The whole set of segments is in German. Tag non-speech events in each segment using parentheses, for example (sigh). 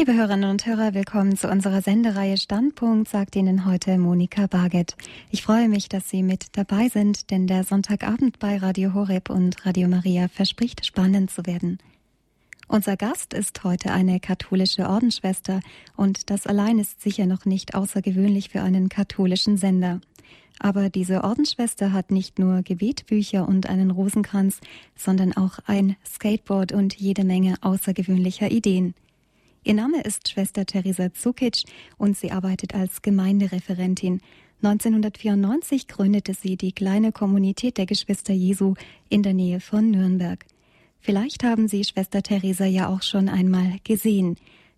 Liebe Hörerinnen und Hörer, willkommen zu unserer Sendereihe Standpunkt, sagt Ihnen heute Monika Barget. Ich freue mich, dass Sie mit dabei sind, denn der Sonntagabend bei Radio Horeb und Radio Maria verspricht spannend zu werden. Unser Gast ist heute eine katholische Ordensschwester und das allein ist sicher noch nicht außergewöhnlich für einen katholischen Sender. Aber diese Ordensschwester hat nicht nur Gebetbücher und einen Rosenkranz, sondern auch ein Skateboard und jede Menge außergewöhnlicher Ideen. Ihr Name ist Schwester Theresa Zukic und sie arbeitet als Gemeindereferentin. 1994 gründete sie die kleine Kommunität der Geschwister Jesu in der Nähe von Nürnberg. Vielleicht haben Sie Schwester Theresa ja auch schon einmal gesehen.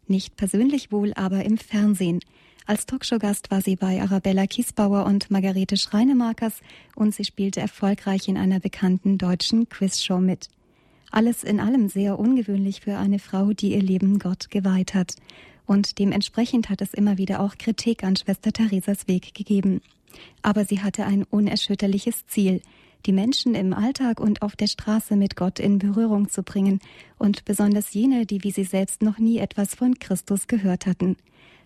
Nicht persönlich wohl, aber im Fernsehen. Als Talkshow-Gast war sie bei Arabella Kiesbauer und Margarete Schreinemarkers und sie spielte erfolgreich in einer bekannten deutschen Quizshow mit. Alles in allem sehr ungewöhnlich für eine Frau, die ihr Leben Gott geweiht hat. Und dementsprechend hat es immer wieder auch Kritik an Schwester Theresas Weg gegeben. Aber sie hatte ein unerschütterliches Ziel, die Menschen im Alltag und auf der Straße mit Gott in Berührung zu bringen und besonders jene, die wie sie selbst noch nie etwas von Christus gehört hatten.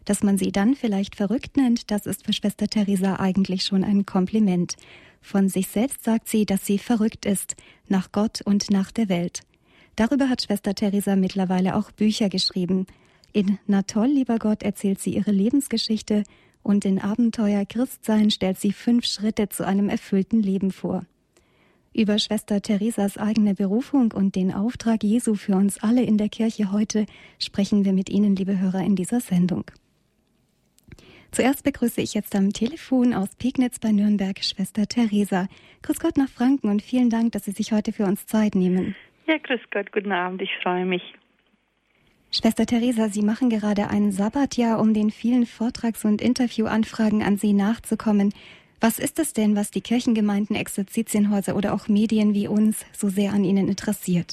Dass man sie dann vielleicht verrückt nennt, das ist für Schwester Theresa eigentlich schon ein Kompliment. Von sich selbst sagt sie, dass sie verrückt ist, nach Gott und nach der Welt. Darüber hat Schwester Theresa mittlerweile auch Bücher geschrieben. In Na toll, lieber Gott erzählt sie ihre Lebensgeschichte und in Abenteuer Christsein stellt sie fünf Schritte zu einem erfüllten Leben vor. Über Schwester Theresas eigene Berufung und den Auftrag Jesu für uns alle in der Kirche heute sprechen wir mit Ihnen, liebe Hörer, in dieser Sendung. Zuerst begrüße ich jetzt am Telefon aus Pegnitz bei Nürnberg Schwester Theresa. Grüß Gott nach Franken und vielen Dank, dass Sie sich heute für uns Zeit nehmen. Ja, grüß Gott, guten Abend, ich freue mich. Schwester Theresa, Sie machen gerade ein Sabbatjahr, um den vielen Vortrags- und Interviewanfragen an Sie nachzukommen. Was ist es denn, was die Kirchengemeinden, Exerzitienhäuser oder auch Medien wie uns so sehr an Ihnen interessiert?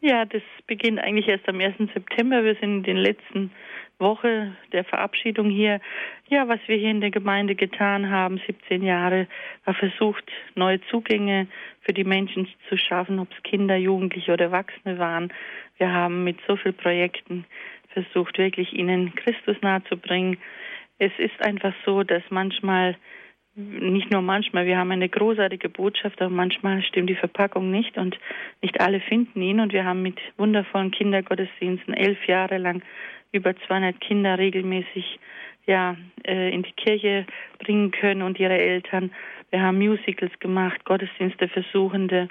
Ja, das beginnt eigentlich erst am 1. September. Wir sind in den letzten Woche der Verabschiedung hier, ja, was wir hier in der Gemeinde getan haben, 17 Jahre, war versucht, neue Zugänge für die Menschen zu schaffen, ob es Kinder, Jugendliche oder Erwachsene waren. Wir haben mit so vielen Projekten versucht, wirklich ihnen Christus nahezubringen. Es ist einfach so, dass manchmal nicht nur manchmal, wir haben eine großartige Botschaft, aber manchmal stimmt die Verpackung nicht und nicht alle finden ihn. Und wir haben mit wundervollen Kindergottesdiensten elf Jahre lang über 200 Kinder regelmäßig ja äh, in die Kirche bringen können und ihre Eltern. Wir haben Musicals gemacht, Gottesdienste für Suchende.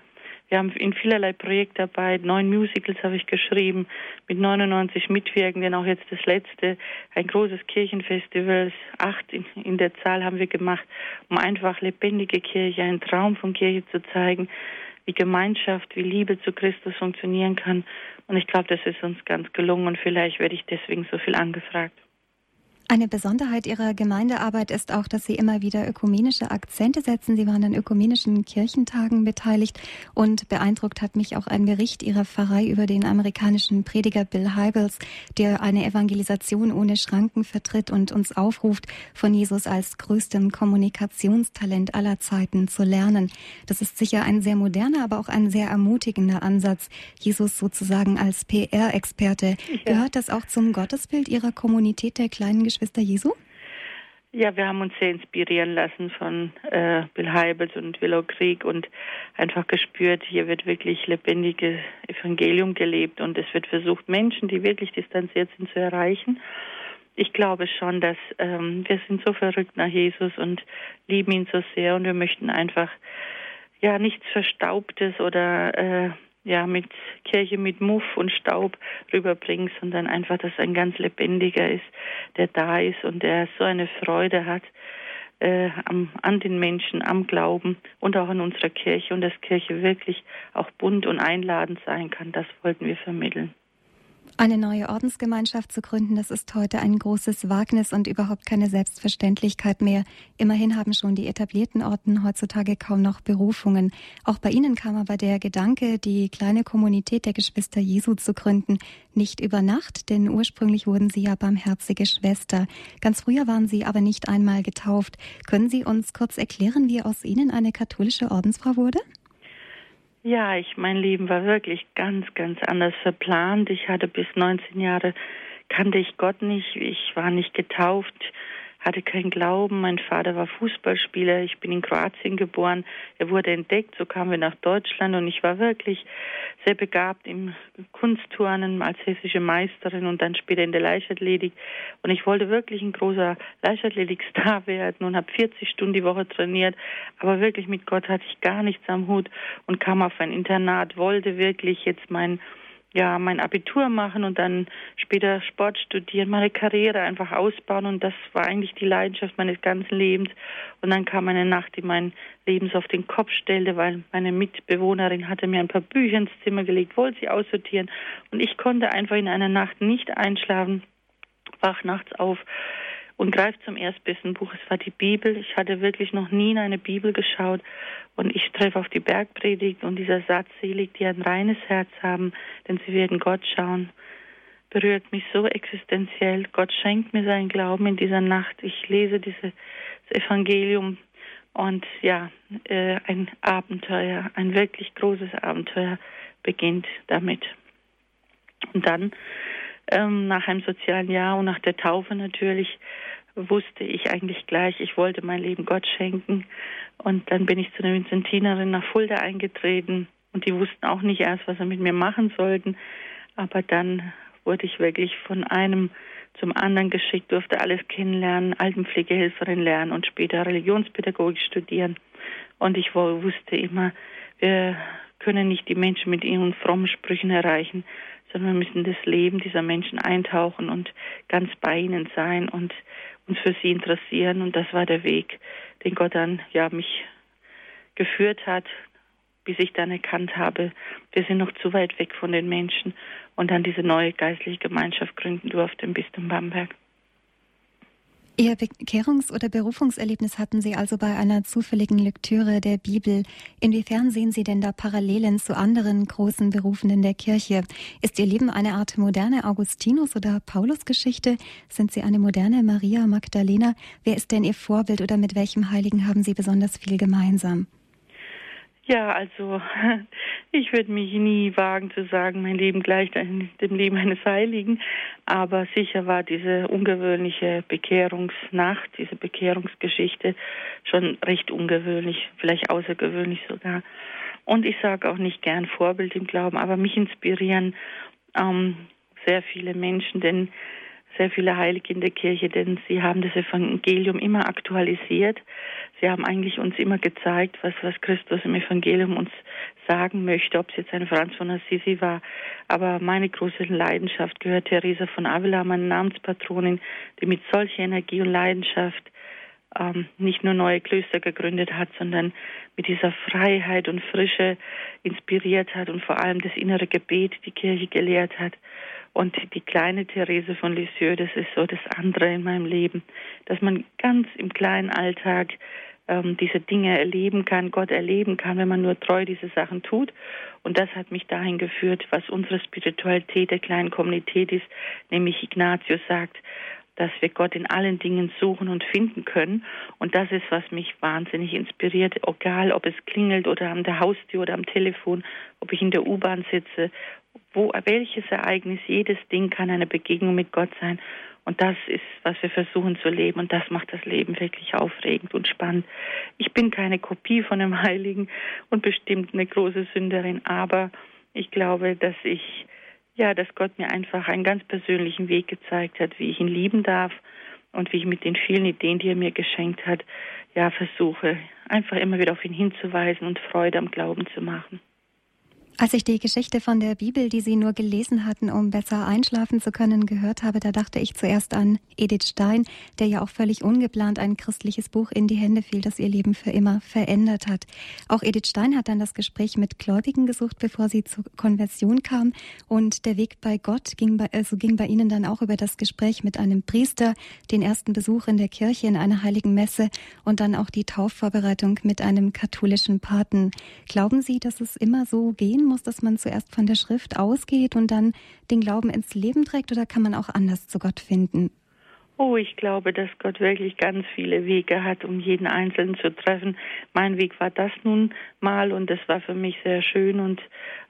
Wir haben in vielerlei Projektarbeit, neun Musicals habe ich geschrieben, mit 99 Mitwirkenden, auch jetzt das letzte, ein großes Kirchenfestival, acht in, in der Zahl haben wir gemacht, um einfach lebendige Kirche, einen Traum von Kirche zu zeigen, wie Gemeinschaft, wie Liebe zu Christus funktionieren kann. Und ich glaube, das ist uns ganz gelungen und vielleicht werde ich deswegen so viel angefragt. Eine Besonderheit Ihrer Gemeindearbeit ist auch, dass Sie immer wieder ökumenische Akzente setzen. Sie waren an ökumenischen Kirchentagen beteiligt und beeindruckt hat mich auch ein Bericht Ihrer Pfarrei über den amerikanischen Prediger Bill Hybels, der eine Evangelisation ohne Schranken vertritt und uns aufruft, von Jesus als größtem Kommunikationstalent aller Zeiten zu lernen. Das ist sicher ein sehr moderner, aber auch ein sehr ermutigender Ansatz, Jesus sozusagen als PR-Experte. Ja. Gehört das auch zum Gottesbild Ihrer Kommunität der kleinen Geschwister Jesu? Ja, wir haben uns sehr inspirieren lassen von äh, Bill Heibels und Willow Krieg und einfach gespürt, hier wird wirklich lebendiges Evangelium gelebt und es wird versucht, Menschen, die wirklich distanziert sind, zu erreichen. Ich glaube schon, dass ähm, wir sind so verrückt nach Jesus und lieben ihn so sehr und wir möchten einfach ja nichts Verstaubtes oder äh, ja mit Kirche mit Muff und Staub rüberbringt, sondern einfach, dass ein ganz lebendiger ist, der da ist und der so eine Freude hat äh, am, an den Menschen, am Glauben und auch an unserer Kirche und dass Kirche wirklich auch bunt und einladend sein kann. Das wollten wir vermitteln. Eine neue Ordensgemeinschaft zu gründen, das ist heute ein großes Wagnis und überhaupt keine Selbstverständlichkeit mehr. Immerhin haben schon die etablierten Orden heutzutage kaum noch Berufungen. Auch bei Ihnen kam aber der Gedanke, die kleine Kommunität der Geschwister Jesu zu gründen, nicht über Nacht, denn ursprünglich wurden Sie ja barmherzige Schwester. Ganz früher waren Sie aber nicht einmal getauft. Können Sie uns kurz erklären, wie aus Ihnen eine katholische Ordensfrau wurde? Ja, ich, mein Leben war wirklich ganz, ganz anders verplant. Ich hatte bis 19 Jahre kannte ich Gott nicht, ich war nicht getauft, hatte keinen Glauben. Mein Vater war Fußballspieler. Ich bin in Kroatien geboren. Er wurde entdeckt. So kamen wir nach Deutschland und ich war wirklich sehr begabt im Kunstturnen als hessische Meisterin und dann später in der Leichtathletik. Und ich wollte wirklich ein großer Leichtathletikstar (laughs) werden und habe 40 Stunden die Woche trainiert. Aber wirklich mit Gott hatte ich gar nichts am Hut und kam auf ein Internat, wollte wirklich jetzt mein ja, mein Abitur machen und dann später Sport studieren, meine Karriere einfach ausbauen. Und das war eigentlich die Leidenschaft meines ganzen Lebens. Und dann kam eine Nacht, die mein Leben so auf den Kopf stellte, weil meine Mitbewohnerin hatte mir ein paar Bücher ins Zimmer gelegt, wollte sie aussortieren. Und ich konnte einfach in einer Nacht nicht einschlafen, wach nachts auf und greift zum erstbesten Buch. Es war die Bibel. Ich hatte wirklich noch nie in eine Bibel geschaut. Und ich treffe auf die Bergpredigt und dieser Satz, selig, die ein reines Herz haben, denn sie werden Gott schauen, berührt mich so existenziell. Gott schenkt mir seinen Glauben in dieser Nacht. Ich lese dieses Evangelium und ja, äh, ein Abenteuer, ein wirklich großes Abenteuer beginnt damit. Und dann ähm, nach einem sozialen Jahr und nach der Taufe natürlich wusste ich eigentlich gleich, ich wollte mein Leben Gott schenken. Und dann bin ich zu einer Vinzentinerin nach Fulda eingetreten und die wussten auch nicht erst, was sie mit mir machen sollten. Aber dann wurde ich wirklich von einem zum anderen geschickt, durfte alles kennenlernen, Altenpflegehelferin lernen und später Religionspädagogik studieren. Und ich wusste immer, wir können nicht die Menschen mit ihren frommen Sprüchen erreichen, sondern wir müssen das Leben dieser Menschen eintauchen und ganz bei ihnen sein und uns für sie interessieren. Und das war der Weg, den Gott dann ja mich geführt hat, bis ich dann erkannt habe, wir sind noch zu weit weg von den Menschen und dann diese neue geistliche Gemeinschaft gründen durfte im Bistum Bamberg. Ihr Bekehrungs- oder Berufungserlebnis hatten Sie also bei einer zufälligen Lektüre der Bibel. Inwiefern sehen Sie denn da Parallelen zu anderen großen Berufenen der Kirche? Ist Ihr Leben eine Art moderne Augustinus- oder Paulus-Geschichte? Sind Sie eine moderne Maria Magdalena? Wer ist denn Ihr Vorbild oder mit welchem Heiligen haben Sie besonders viel gemeinsam? Ja, also (laughs) ich würde mich nie wagen zu sagen, mein Leben gleicht dem Leben eines Heiligen, aber sicher war diese ungewöhnliche Bekehrungsnacht, diese Bekehrungsgeschichte schon recht ungewöhnlich, vielleicht außergewöhnlich sogar. Und ich sage auch nicht gern Vorbild im Glauben, aber mich inspirieren ähm, sehr viele Menschen, denn sehr viele Heilige in der Kirche, denn sie haben das Evangelium immer aktualisiert. Sie haben eigentlich uns immer gezeigt, was, was Christus im Evangelium uns sagen möchte, ob es jetzt ein Franz von Assisi war. Aber meine große Leidenschaft gehört Theresa von Avila, meine Namenspatronin, die mit solcher Energie und Leidenschaft ähm, nicht nur neue Klöster gegründet hat, sondern mit dieser Freiheit und Frische inspiriert hat und vor allem das innere Gebet die Kirche gelehrt hat. Und die kleine Therese von Lisieux, das ist so das andere in meinem Leben, dass man ganz im kleinen Alltag ähm, diese Dinge erleben kann, Gott erleben kann, wenn man nur treu diese Sachen tut. Und das hat mich dahin geführt, was unsere Spiritualität der kleinen Kommunität ist, nämlich Ignatius sagt, dass wir Gott in allen Dingen suchen und finden können. Und das ist, was mich wahnsinnig inspiriert, egal ob es klingelt oder an der Haustür oder am Telefon, ob ich in der U-Bahn sitze, wo welches Ereignis, jedes Ding kann eine Begegnung mit Gott sein. Und das ist, was wir versuchen zu leben. Und das macht das Leben wirklich aufregend und spannend. Ich bin keine Kopie von einem Heiligen und bestimmt eine große Sünderin, aber ich glaube, dass ich ja, dass Gott mir einfach einen ganz persönlichen Weg gezeigt hat, wie ich ihn lieben darf und wie ich mit den vielen Ideen, die er mir geschenkt hat, ja, versuche, einfach immer wieder auf ihn hinzuweisen und Freude am Glauben zu machen. Als ich die Geschichte von der Bibel, die Sie nur gelesen hatten, um besser einschlafen zu können, gehört habe, da dachte ich zuerst an Edith Stein, der ja auch völlig ungeplant ein christliches Buch in die Hände fiel, das ihr Leben für immer verändert hat. Auch Edith Stein hat dann das Gespräch mit Gläubigen gesucht, bevor sie zur Konversion kam. Und der Weg bei Gott ging bei, also ging bei Ihnen dann auch über das Gespräch mit einem Priester, den ersten Besuch in der Kirche in einer heiligen Messe und dann auch die Taufvorbereitung mit einem katholischen Paten. Glauben Sie, dass es immer so gehen sein muss, dass man zuerst von der Schrift ausgeht und dann den Glauben ins Leben trägt oder kann man auch anders zu Gott finden? Oh, ich glaube, dass Gott wirklich ganz viele Wege hat, um jeden Einzelnen zu treffen. Mein Weg war das nun mal und das war für mich sehr schön und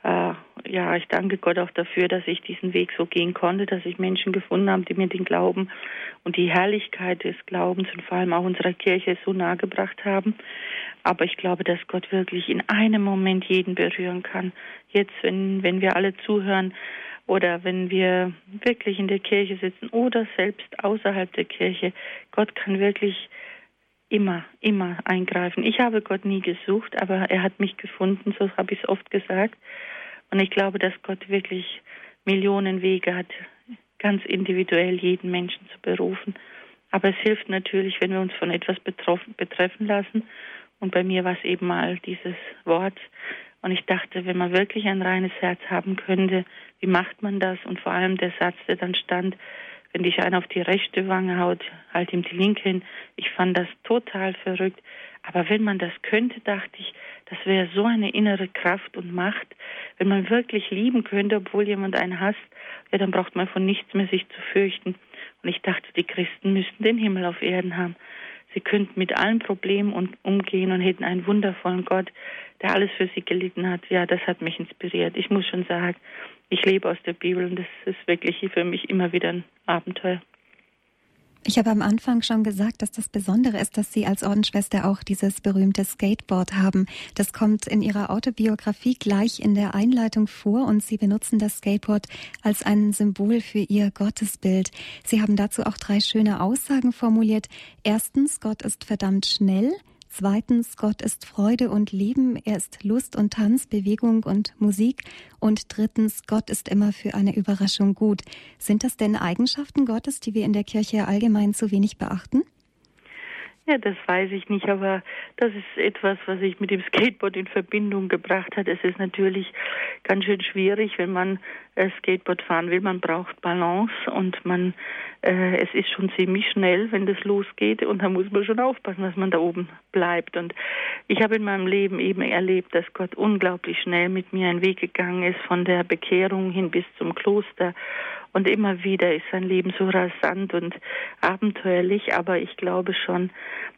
äh, ja, ich danke Gott auch dafür, dass ich diesen Weg so gehen konnte, dass ich Menschen gefunden habe, die mir den Glauben und die Herrlichkeit des Glaubens und vor allem auch unserer Kirche so nahe gebracht haben. Aber ich glaube, dass Gott wirklich in einem Moment jeden berühren kann. Jetzt, wenn, wenn wir alle zuhören, oder wenn wir wirklich in der Kirche sitzen oder selbst außerhalb der Kirche. Gott kann wirklich immer, immer eingreifen. Ich habe Gott nie gesucht, aber er hat mich gefunden, so habe ich es oft gesagt. Und ich glaube, dass Gott wirklich Millionen Wege hat, ganz individuell jeden Menschen zu berufen. Aber es hilft natürlich, wenn wir uns von etwas betreffen lassen. Und bei mir war es eben mal dieses Wort. Und ich dachte, wenn man wirklich ein reines Herz haben könnte, wie macht man das? Und vor allem der Satz, der dann stand, wenn dich einer auf die rechte Wange haut, halt ihm die linke hin. Ich fand das total verrückt. Aber wenn man das könnte, dachte ich, das wäre so eine innere Kraft und Macht. Wenn man wirklich lieben könnte, obwohl jemand einen hasst, ja, dann braucht man von nichts mehr sich zu fürchten. Und ich dachte, die Christen müssten den Himmel auf Erden haben. Sie könnten mit allen Problemen umgehen und hätten einen wundervollen Gott, der alles für sie gelitten hat. Ja, das hat mich inspiriert. Ich muss schon sagen, ich lebe aus der Bibel und das ist wirklich für mich immer wieder ein Abenteuer. Ich habe am Anfang schon gesagt, dass das Besondere ist, dass Sie als Ordensschwester auch dieses berühmte Skateboard haben. Das kommt in Ihrer Autobiografie gleich in der Einleitung vor und Sie benutzen das Skateboard als ein Symbol für Ihr Gottesbild. Sie haben dazu auch drei schöne Aussagen formuliert. Erstens, Gott ist verdammt schnell. Zweitens, Gott ist Freude und Leben, er ist Lust und Tanz, Bewegung und Musik. Und drittens, Gott ist immer für eine Überraschung gut. Sind das denn Eigenschaften Gottes, die wir in der Kirche allgemein zu wenig beachten? Ja, das weiß ich nicht, aber das ist etwas, was sich mit dem Skateboard in Verbindung gebracht hat. Es ist natürlich ganz schön schwierig, wenn man äh, Skateboard fahren will. Man braucht Balance und man, äh, es ist schon ziemlich schnell, wenn das losgeht und da muss man schon aufpassen, dass man da oben bleibt. Und ich habe in meinem Leben eben erlebt, dass Gott unglaublich schnell mit mir einen Weg gegangen ist, von der Bekehrung hin bis zum Kloster und immer wieder ist sein Leben so rasant und abenteuerlich, aber ich glaube schon,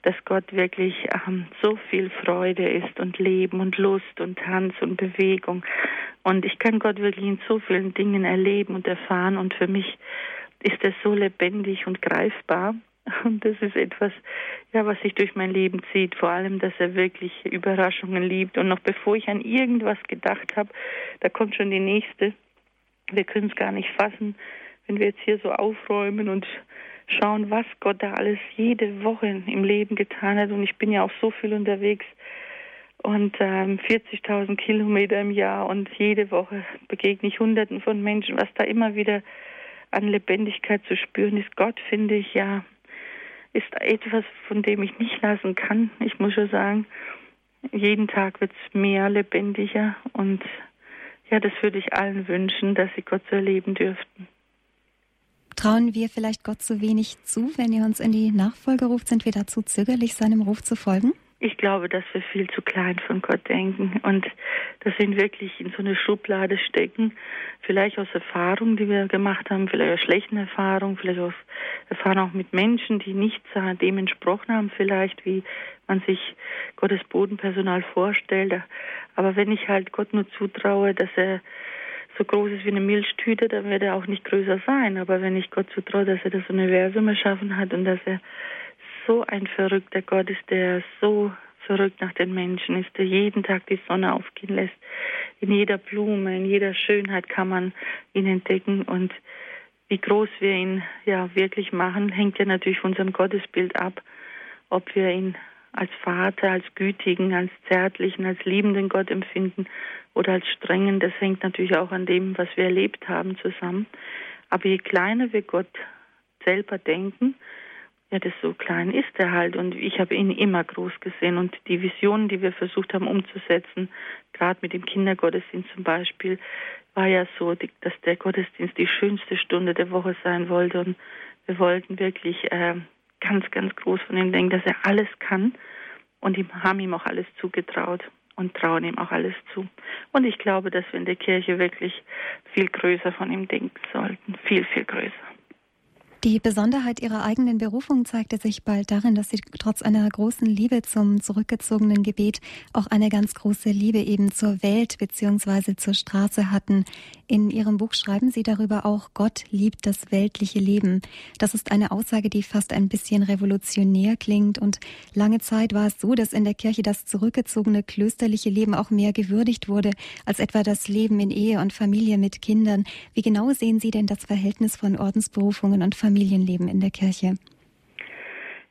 dass Gott wirklich ähm, so viel Freude ist und Leben und Lust und Tanz und Bewegung. Und ich kann Gott wirklich in so vielen Dingen erleben und erfahren und für mich ist er so lebendig und greifbar. (laughs) Und das ist etwas, ja, was sich durch mein Leben zieht. Vor allem, dass er wirklich Überraschungen liebt. Und noch bevor ich an irgendwas gedacht habe, da kommt schon die nächste. Wir können es gar nicht fassen, wenn wir jetzt hier so aufräumen und schauen, was Gott da alles jede Woche im Leben getan hat. Und ich bin ja auch so viel unterwegs und ähm, 40.000 Kilometer im Jahr und jede Woche begegne ich Hunderten von Menschen. Was da immer wieder an Lebendigkeit zu spüren ist, Gott finde ich ja, ist etwas, von dem ich nicht lassen kann. Ich muss schon sagen, jeden Tag wird es mehr lebendiger und ja, das würde ich allen wünschen, dass sie Gott so erleben dürften. Trauen wir vielleicht Gott zu wenig zu, wenn ihr uns in die Nachfolge ruft? Sind wir dazu zögerlich, seinem Ruf zu folgen? Ich glaube, dass wir viel zu klein von Gott denken und dass wir ihn wirklich in so eine Schublade stecken. Vielleicht aus Erfahrungen, die wir gemacht haben, vielleicht aus schlechten Erfahrungen, vielleicht aus Erfahrungen auch mit Menschen, die nicht dem entsprochen haben, vielleicht wie man sich Gottes Bodenpersonal vorstellt. Aber wenn ich halt Gott nur zutraue, dass er so groß ist wie eine Milchtüte, dann wird er auch nicht größer sein. Aber wenn ich Gott zutraue, dass er das Universum erschaffen hat und dass er so ein verrückter Gott ist, der so verrückt nach den Menschen ist, der jeden Tag die Sonne aufgehen lässt. In jeder Blume, in jeder Schönheit kann man ihn entdecken und wie groß wir ihn ja wirklich machen, hängt ja natürlich von unserem Gottesbild ab, ob wir ihn als Vater, als gütigen, als zärtlichen, als liebenden Gott empfinden oder als strengen. Das hängt natürlich auch an dem, was wir erlebt haben zusammen. Aber je kleiner wir Gott selber denken, ja, das so klein ist er halt. Und ich habe ihn immer groß gesehen. Und die Visionen, die wir versucht haben umzusetzen, gerade mit dem Kindergottesdienst zum Beispiel, war ja so, dass der Gottesdienst die schönste Stunde der Woche sein wollte. Und wir wollten wirklich äh, ganz, ganz groß von ihm denken, dass er alles kann und haben ihm auch alles zugetraut und trauen ihm auch alles zu. Und ich glaube, dass wir in der Kirche wirklich viel größer von ihm denken sollten, viel, viel größer. Die Besonderheit ihrer eigenen Berufung zeigte sich bald darin, dass sie trotz einer großen Liebe zum zurückgezogenen Gebet auch eine ganz große Liebe eben zur Welt bzw. zur Straße hatten. In ihrem Buch schreiben sie darüber auch, Gott liebt das weltliche Leben. Das ist eine Aussage, die fast ein bisschen revolutionär klingt und lange Zeit war es so, dass in der Kirche das zurückgezogene klösterliche Leben auch mehr gewürdigt wurde als etwa das Leben in Ehe und Familie mit Kindern. Wie genau sehen Sie denn das Verhältnis von Ordensberufungen und Familie Familienleben in der Kirche?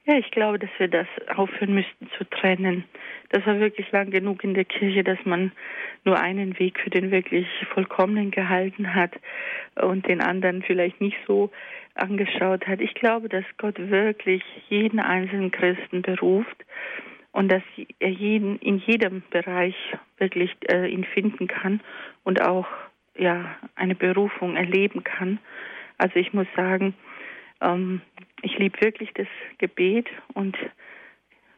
Ja, ich glaube, dass wir das aufhören müssten zu trennen. Das war wirklich lang genug in der Kirche, dass man nur einen Weg für den wirklich vollkommenen gehalten hat und den anderen vielleicht nicht so angeschaut hat. Ich glaube, dass Gott wirklich jeden einzelnen Christen beruft und dass er jeden in jedem Bereich wirklich äh, ihn finden kann und auch ja eine Berufung erleben kann. Also ich muss sagen, ähm, ich liebe wirklich das Gebet und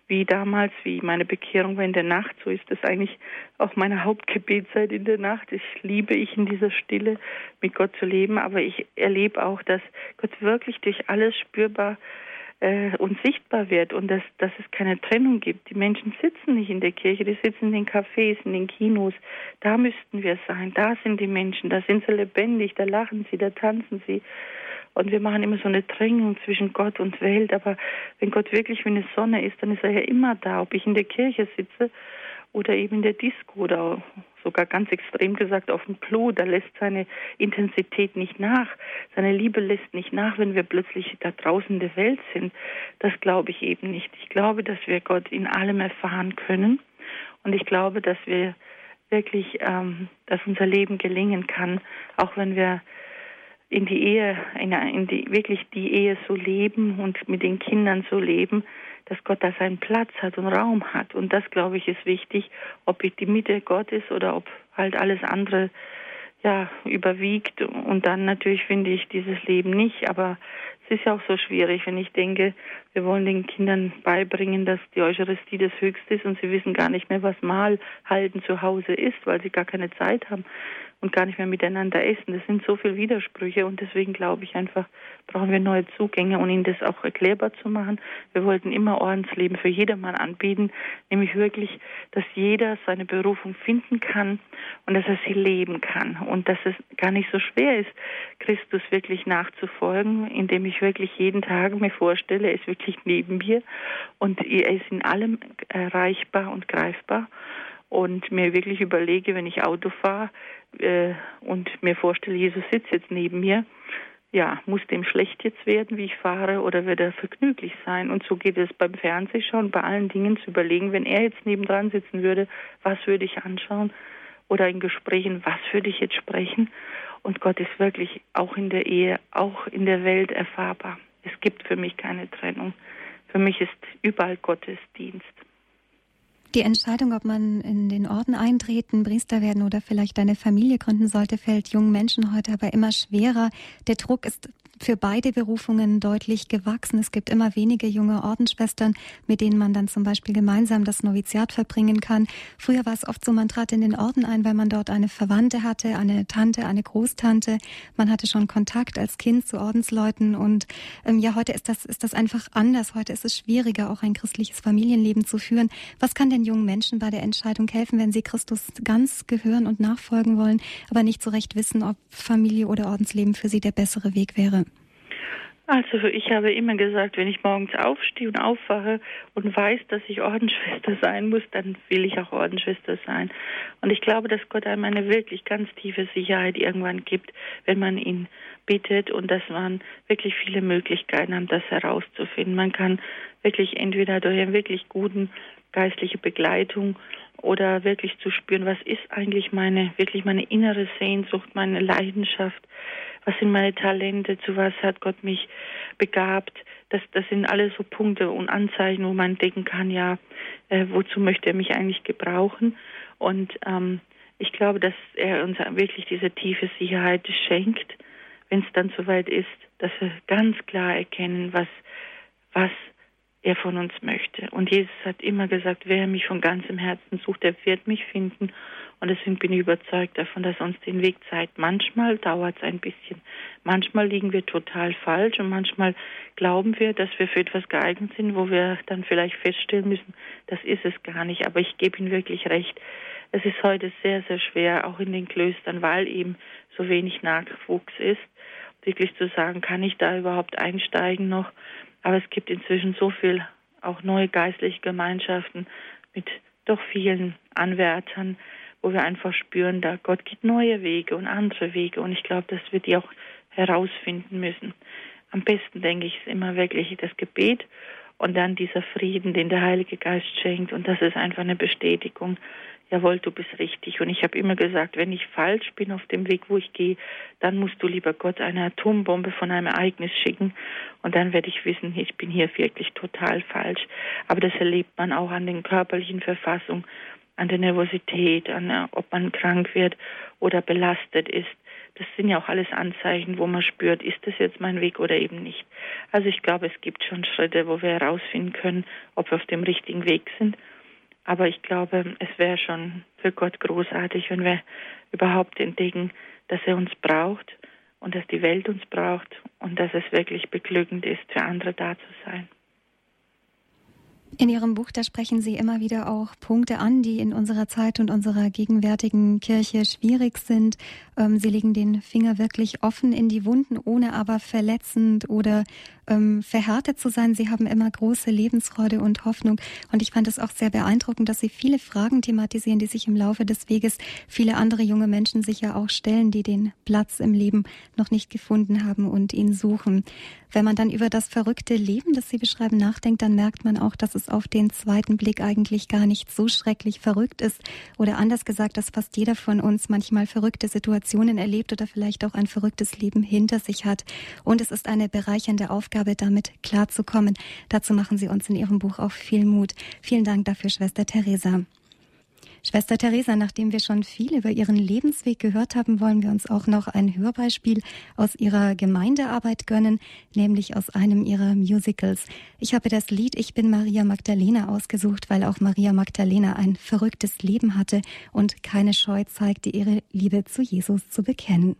wie damals, wie meine Bekehrung war in der Nacht, so ist das eigentlich auch meine Hauptgebetszeit in der Nacht. Ich liebe ich in dieser Stille mit Gott zu leben, aber ich erlebe auch, dass Gott wirklich durch alles spürbar äh, und sichtbar wird und dass, dass es keine Trennung gibt. Die Menschen sitzen nicht in der Kirche, die sitzen in den Cafés, in den Kinos. Da müssten wir sein. Da sind die Menschen, da sind sie lebendig, da lachen sie, da tanzen sie. Und wir machen immer so eine Trennung zwischen Gott und Welt. Aber wenn Gott wirklich wie eine Sonne ist, dann ist er ja immer da. Ob ich in der Kirche sitze oder eben in der Disco oder sogar ganz extrem gesagt auf dem Klo, da lässt seine Intensität nicht nach. Seine Liebe lässt nicht nach, wenn wir plötzlich da draußen in der Welt sind. Das glaube ich eben nicht. Ich glaube, dass wir Gott in allem erfahren können. Und ich glaube, dass wir wirklich, ähm, dass unser Leben gelingen kann, auch wenn wir in die Ehe, in, die, wirklich die Ehe so leben und mit den Kindern so leben, dass Gott da seinen Platz hat und Raum hat. Und das, glaube ich, ist wichtig, ob die Mitte Gott ist oder ob halt alles andere ja überwiegt. Und dann natürlich finde ich dieses Leben nicht. Aber es ist ja auch so schwierig, wenn ich denke, wir wollen den Kindern beibringen, dass die Eucharistie das Höchste ist und sie wissen gar nicht mehr, was Mahl halten zu Hause ist, weil sie gar keine Zeit haben und gar nicht mehr miteinander essen. Das sind so viele Widersprüche und deswegen glaube ich einfach, brauchen wir neue Zugänge und ihnen das auch erklärbar zu machen. Wir wollten immer Ordensleben für jedermann anbieten, nämlich wirklich, dass jeder seine Berufung finden kann und dass er sie leben kann und dass es gar nicht so schwer ist, Christus wirklich nachzufolgen, indem ich wirklich jeden Tag mir vorstelle, er ist wirklich neben mir und er ist in allem erreichbar und greifbar und mir wirklich überlege, wenn ich Auto fahre äh, und mir vorstelle, Jesus sitzt jetzt neben mir, ja, muss dem schlecht jetzt werden, wie ich fahre, oder wird er vergnüglich sein? Und so geht es beim Fernsehschauen, bei allen Dingen zu überlegen, wenn er jetzt nebendran sitzen würde, was würde ich anschauen? Oder in Gesprächen, was würde ich jetzt sprechen? Und Gott ist wirklich auch in der Ehe, auch in der Welt erfahrbar. Es gibt für mich keine Trennung. Für mich ist überall Gottesdienst. Die Entscheidung, ob man in den Orden eintreten, Priester werden oder vielleicht eine Familie gründen sollte, fällt jungen Menschen heute aber immer schwerer. Der Druck ist für beide Berufungen deutlich gewachsen. Es gibt immer weniger junge Ordensschwestern, mit denen man dann zum Beispiel gemeinsam das Noviziat verbringen kann. Früher war es oft so, man trat in den Orden ein, weil man dort eine Verwandte hatte, eine Tante, eine Großtante. Man hatte schon Kontakt als Kind zu Ordensleuten und ähm, ja, heute ist das, ist das einfach anders. Heute ist es schwieriger, auch ein christliches Familienleben zu führen. Was kann den jungen Menschen bei der Entscheidung helfen, wenn sie Christus ganz gehören und nachfolgen wollen, aber nicht so recht wissen, ob Familie oder Ordensleben für sie der bessere Weg wäre? Also ich habe immer gesagt, wenn ich morgens aufstehe und aufwache und weiß, dass ich Ordensschwester (laughs) sein muss, dann will ich auch Ordensschwester sein. Und ich glaube, dass Gott einem eine wirklich ganz tiefe Sicherheit irgendwann gibt, wenn man ihn bittet und dass man wirklich viele Möglichkeiten hat, das herauszufinden. Man kann wirklich entweder durch eine wirklich guten geistliche Begleitung oder wirklich zu spüren, was ist eigentlich meine, wirklich meine innere Sehnsucht, meine Leidenschaft, was sind meine Talente, zu was hat Gott mich begabt. Das, das sind alles so Punkte und Anzeichen, wo man denken kann, ja, äh, wozu möchte er mich eigentlich gebrauchen? Und ähm, ich glaube, dass er uns wirklich diese tiefe Sicherheit schenkt, wenn es dann soweit ist, dass wir ganz klar erkennen, was, was er von uns möchte. Und Jesus hat immer gesagt, wer mich von ganzem Herzen sucht, der wird mich finden Und deswegen bin ich überzeugt davon, dass uns den Weg zeigt. Manchmal dauert es ein bisschen. Manchmal liegen wir total falsch und manchmal glauben wir, dass wir für etwas geeignet sind, wo wir dann vielleicht feststellen müssen, das ist es gar nicht. Aber ich gebe Ihnen wirklich recht. Es ist heute sehr, sehr schwer, auch in den Klöstern, weil eben so wenig Nachwuchs ist, wirklich zu sagen, kann ich da überhaupt einsteigen noch? Aber es gibt inzwischen so viel auch neue geistliche Gemeinschaften mit doch vielen Anwärtern, wo wir einfach spüren, da Gott geht neue Wege und andere Wege. Und ich glaube, dass wir die auch herausfinden müssen. Am besten, denke ich, ist immer wirklich das Gebet und dann dieser Frieden, den der Heilige Geist schenkt. Und das ist einfach eine Bestätigung, jawohl, du bist richtig. Und ich habe immer gesagt, wenn ich falsch bin auf dem Weg, wo ich gehe, dann musst du, lieber Gott, eine Atombombe von einem Ereignis schicken. Und dann werde ich wissen, ich bin hier wirklich total falsch. Aber das erlebt man auch an den körperlichen Verfassungen, an der Nervosität, an ob man krank wird oder belastet ist. Das sind ja auch alles Anzeichen, wo man spürt, ist das jetzt mein Weg oder eben nicht. Also ich glaube, es gibt schon Schritte, wo wir herausfinden können, ob wir auf dem richtigen Weg sind aber ich glaube, es wäre schon für Gott großartig, wenn wir überhaupt entdecken, dass er uns braucht und dass die Welt uns braucht und dass es wirklich beglückend ist, für andere da zu sein. In Ihrem Buch, da sprechen Sie immer wieder auch Punkte an, die in unserer Zeit und unserer gegenwärtigen Kirche schwierig sind. Ähm, Sie legen den Finger wirklich offen in die Wunden, ohne aber verletzend oder ähm, verhärtet zu sein. Sie haben immer große Lebensfreude und Hoffnung. Und ich fand es auch sehr beeindruckend, dass Sie viele Fragen thematisieren, die sich im Laufe des Weges viele andere junge Menschen sich ja auch stellen, die den Platz im Leben noch nicht gefunden haben und ihn suchen. Wenn man dann über das verrückte Leben, das Sie beschreiben, nachdenkt, dann merkt man auch, dass es auf den zweiten Blick eigentlich gar nicht so schrecklich verrückt ist. Oder anders gesagt, dass fast jeder von uns manchmal verrückte Situationen erlebt oder vielleicht auch ein verrücktes Leben hinter sich hat. Und es ist eine bereichernde Aufgabe, damit klarzukommen. Dazu machen Sie uns in Ihrem Buch auch viel Mut. Vielen Dank dafür, Schwester Theresa. Schwester Theresa, nachdem wir schon viel über Ihren Lebensweg gehört haben, wollen wir uns auch noch ein Hörbeispiel aus Ihrer Gemeindearbeit gönnen, nämlich aus einem Ihrer Musicals. Ich habe das Lied Ich bin Maria Magdalena ausgesucht, weil auch Maria Magdalena ein verrücktes Leben hatte und keine Scheu zeigte, ihre Liebe zu Jesus zu bekennen.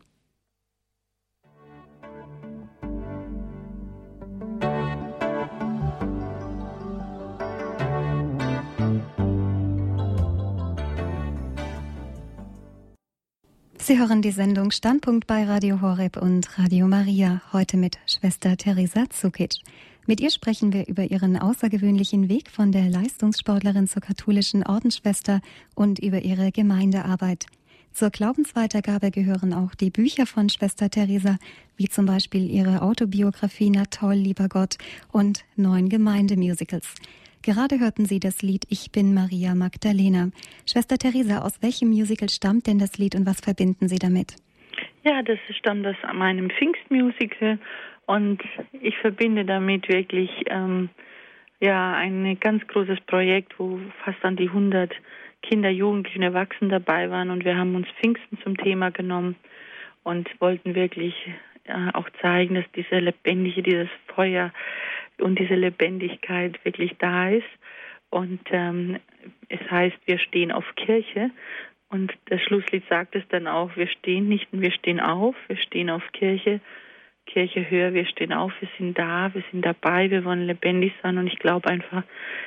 Sie hören die Sendung Standpunkt bei Radio Horeb und Radio Maria, heute mit Schwester Teresa Zukic. Mit ihr sprechen wir über ihren außergewöhnlichen Weg von der Leistungssportlerin zur katholischen Ordensschwester und über ihre Gemeindearbeit. Zur Glaubensweitergabe gehören auch die Bücher von Schwester Teresa, wie zum Beispiel ihre Autobiografie Na toll, lieber Gott und neun Gemeindemusicals. Gerade hörten Sie das Lied Ich bin Maria Magdalena. Schwester Theresa, aus welchem Musical stammt denn das Lied und was verbinden Sie damit? Ja, das stammt aus meinem Pfingstmusical und ich verbinde damit wirklich ähm, ja ein ganz großes Projekt, wo fast an die 100 Kinder, Jugendliche und Erwachsene dabei waren und wir haben uns Pfingsten zum Thema genommen und wollten wirklich äh, auch zeigen, dass diese lebendige, dieses Feuer und diese Lebendigkeit wirklich da ist. Und ähm, es heißt, wir stehen auf Kirche. Und das Schlusslied sagt es dann auch, wir stehen nicht, wir stehen auf, wir stehen auf Kirche. Kirche höher, wir stehen auf, wir sind da, wir sind dabei, wir wollen lebendig sein. Und ich glaube einfach,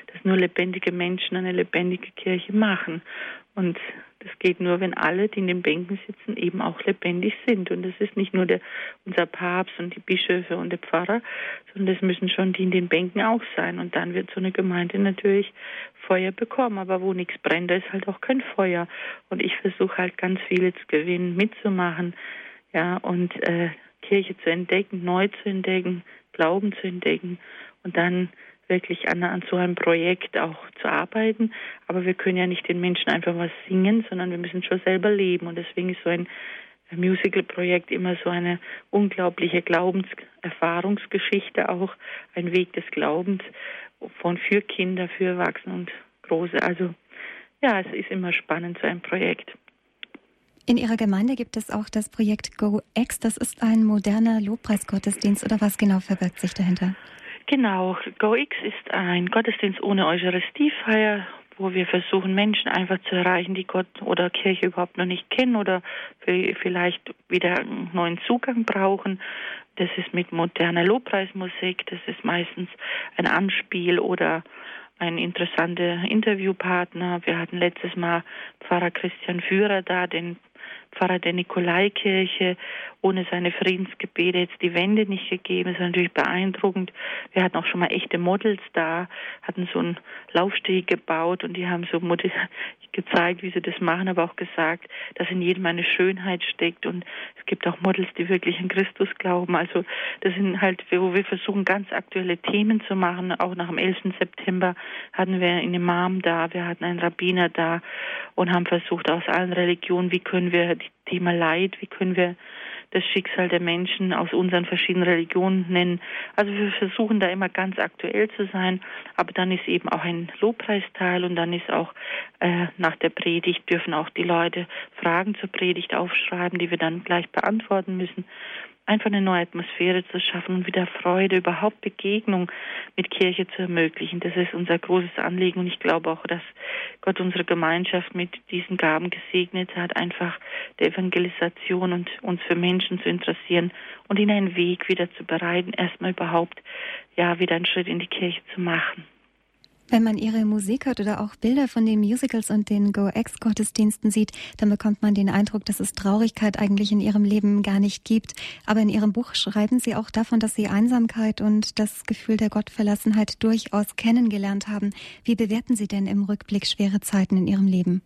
dass nur lebendige Menschen eine lebendige Kirche machen. Und das geht nur, wenn alle, die in den Bänken sitzen, eben auch lebendig sind. Und das ist nicht nur der, unser Papst und die Bischöfe und der Pfarrer, sondern das müssen schon die in den Bänken auch sein. Und dann wird so eine Gemeinde natürlich Feuer bekommen. Aber wo nichts brennt, da ist halt auch kein Feuer. Und ich versuche halt ganz viele zu gewinnen, mitzumachen, ja, und äh, Kirche zu entdecken, neu zu entdecken, Glauben zu entdecken und dann wirklich an, an so einem Projekt auch zu arbeiten. Aber wir können ja nicht den Menschen einfach was singen, sondern wir müssen schon selber leben. Und deswegen ist so ein Musical-Projekt immer so eine unglaubliche Glaubenserfahrungsgeschichte, auch ein Weg des Glaubens von für Kinder, für Erwachsene und Große. Also ja, es ist immer spannend, so ein Projekt. In Ihrer Gemeinde gibt es auch das Projekt GoX. Das ist ein moderner Lobpreisgottesdienst oder was genau verbirgt sich dahinter? Genau, GoX ist ein Gottesdienst ohne Eucharistiefeier, wo wir versuchen, Menschen einfach zu erreichen, die Gott oder Kirche überhaupt noch nicht kennen oder vielleicht wieder einen neuen Zugang brauchen. Das ist mit moderner Lobpreismusik, das ist meistens ein Anspiel oder ein interessanter Interviewpartner. Wir hatten letztes Mal Pfarrer Christian Führer da, den Pfarrer der Nikolaikirche, ohne seine Friedensgebete jetzt die Wände nicht gegeben. Das war natürlich beeindruckend. Wir hatten auch schon mal echte Models da, hatten so einen Laufsteg gebaut und die haben so (laughs) gezeigt, wie sie das machen, aber auch gesagt, dass in jedem eine Schönheit steckt und es gibt auch Models, die wirklich an Christus glauben. Also das sind halt, wo wir versuchen, ganz aktuelle Themen zu machen. Auch nach dem 11. September hatten wir einen Imam da, wir hatten einen Rabbiner da und haben versucht, aus allen Religionen, wie können wir das Thema Leid, wie können wir das Schicksal der Menschen aus unseren verschiedenen Religionen nennen. Also wir versuchen da immer ganz aktuell zu sein, aber dann ist eben auch ein Lobpreisteil und dann ist auch äh, nach der Predigt dürfen auch die Leute Fragen zur Predigt aufschreiben, die wir dann gleich beantworten müssen einfach eine neue Atmosphäre zu schaffen und wieder Freude, überhaupt Begegnung mit Kirche zu ermöglichen. Das ist unser großes Anliegen und ich glaube auch, dass Gott unsere Gemeinschaft mit diesen Gaben gesegnet hat, einfach der Evangelisation und uns für Menschen zu interessieren und ihnen einen Weg wieder zu bereiten, erstmal überhaupt ja wieder einen Schritt in die Kirche zu machen. Wenn man ihre Musik hört oder auch Bilder von den Musicals und den Go-Ex-Gottesdiensten sieht, dann bekommt man den Eindruck, dass es Traurigkeit eigentlich in ihrem Leben gar nicht gibt. Aber in ihrem Buch schreiben sie auch davon, dass sie Einsamkeit und das Gefühl der Gottverlassenheit durchaus kennengelernt haben. Wie bewerten Sie denn im Rückblick schwere Zeiten in Ihrem Leben?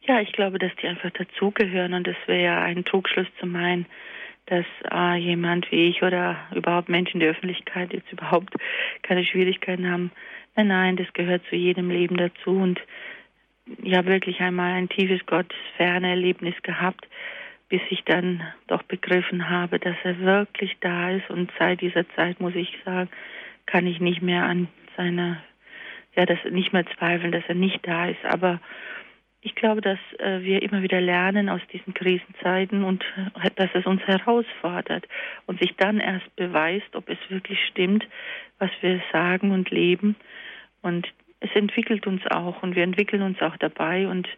Ja, ich glaube, dass die einfach dazugehören und es wäre ja ein Trugschluss zu meinen, dass äh, jemand wie ich oder überhaupt Menschen in der Öffentlichkeit jetzt überhaupt keine Schwierigkeiten haben. Nein, das gehört zu jedem Leben dazu und ich habe wirklich einmal ein tiefes Gottesferne Erlebnis gehabt, bis ich dann doch begriffen habe, dass er wirklich da ist und seit dieser Zeit muss ich sagen, kann ich nicht mehr an seiner ja, das nicht mehr zweifeln, dass er nicht da ist, aber ich glaube, dass äh, wir immer wieder lernen aus diesen Krisenzeiten und äh, dass es uns herausfordert und sich dann erst beweist, ob es wirklich stimmt, was wir sagen und leben. Und es entwickelt uns auch und wir entwickeln uns auch dabei und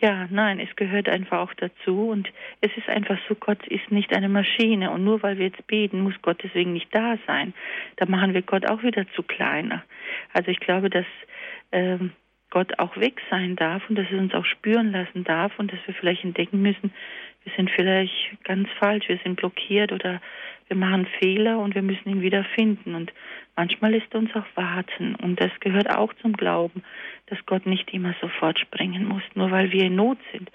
ja, nein, es gehört einfach auch dazu und es ist einfach so, Gott ist nicht eine Maschine und nur weil wir jetzt beten, muss Gott deswegen nicht da sein. Da machen wir Gott auch wieder zu kleiner. Also ich glaube, dass ähm, Gott auch weg sein darf und dass es uns auch spüren lassen darf und dass wir vielleicht entdecken müssen, wir sind vielleicht ganz falsch, wir sind blockiert oder wir machen Fehler und wir müssen ihn wieder finden. Und manchmal ist uns auch warten. Und das gehört auch zum Glauben, dass Gott nicht immer sofort springen muss, nur weil wir in Not sind.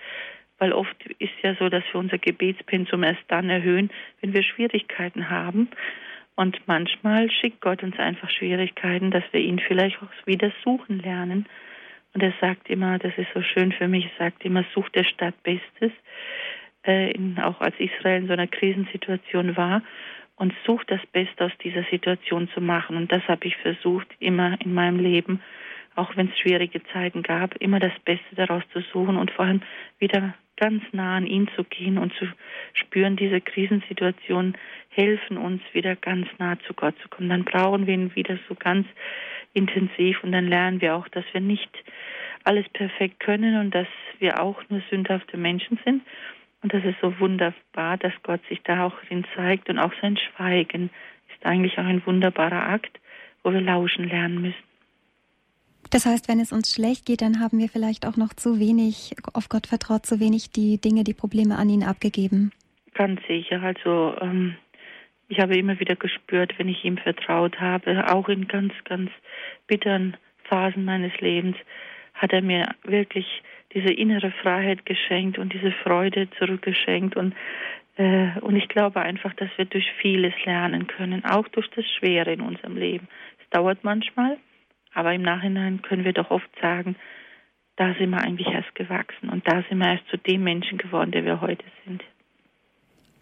Weil oft ist ja so, dass wir unser Gebetspensum erst dann erhöhen, wenn wir Schwierigkeiten haben. Und manchmal schickt Gott uns einfach Schwierigkeiten, dass wir ihn vielleicht auch wieder suchen lernen und er sagt immer, das ist so schön für mich, er sagt immer, such der Stadt Bestes, in, auch als Israel in so einer Krisensituation war, und such das Beste aus dieser Situation zu machen. Und das habe ich versucht, immer in meinem Leben, auch wenn es schwierige Zeiten gab, immer das Beste daraus zu suchen und vor allem wieder ganz nah an ihn zu gehen und zu spüren, diese Krisensituationen helfen uns wieder ganz nah zu Gott zu kommen. Dann brauchen wir ihn wieder so ganz intensiv und dann lernen wir auch, dass wir nicht alles perfekt können und dass wir auch nur sündhafte Menschen sind. Und das ist so wunderbar, dass Gott sich da auch drin zeigt und auch sein Schweigen ist eigentlich auch ein wunderbarer Akt, wo wir lauschen lernen müssen. Das heißt, wenn es uns schlecht geht, dann haben wir vielleicht auch noch zu wenig auf Gott vertraut, zu wenig die Dinge, die Probleme an ihn abgegeben. Ganz sicher. Also ähm, ich habe immer wieder gespürt, wenn ich ihm vertraut habe, auch in ganz, ganz bitteren Phasen meines Lebens, hat er mir wirklich diese innere Freiheit geschenkt und diese Freude zurückgeschenkt und äh, und ich glaube einfach, dass wir durch vieles lernen können, auch durch das Schwere in unserem Leben. Es dauert manchmal, aber im Nachhinein können wir doch oft sagen, da sind wir eigentlich erst gewachsen und da sind wir erst zu dem Menschen geworden, der wir heute sind.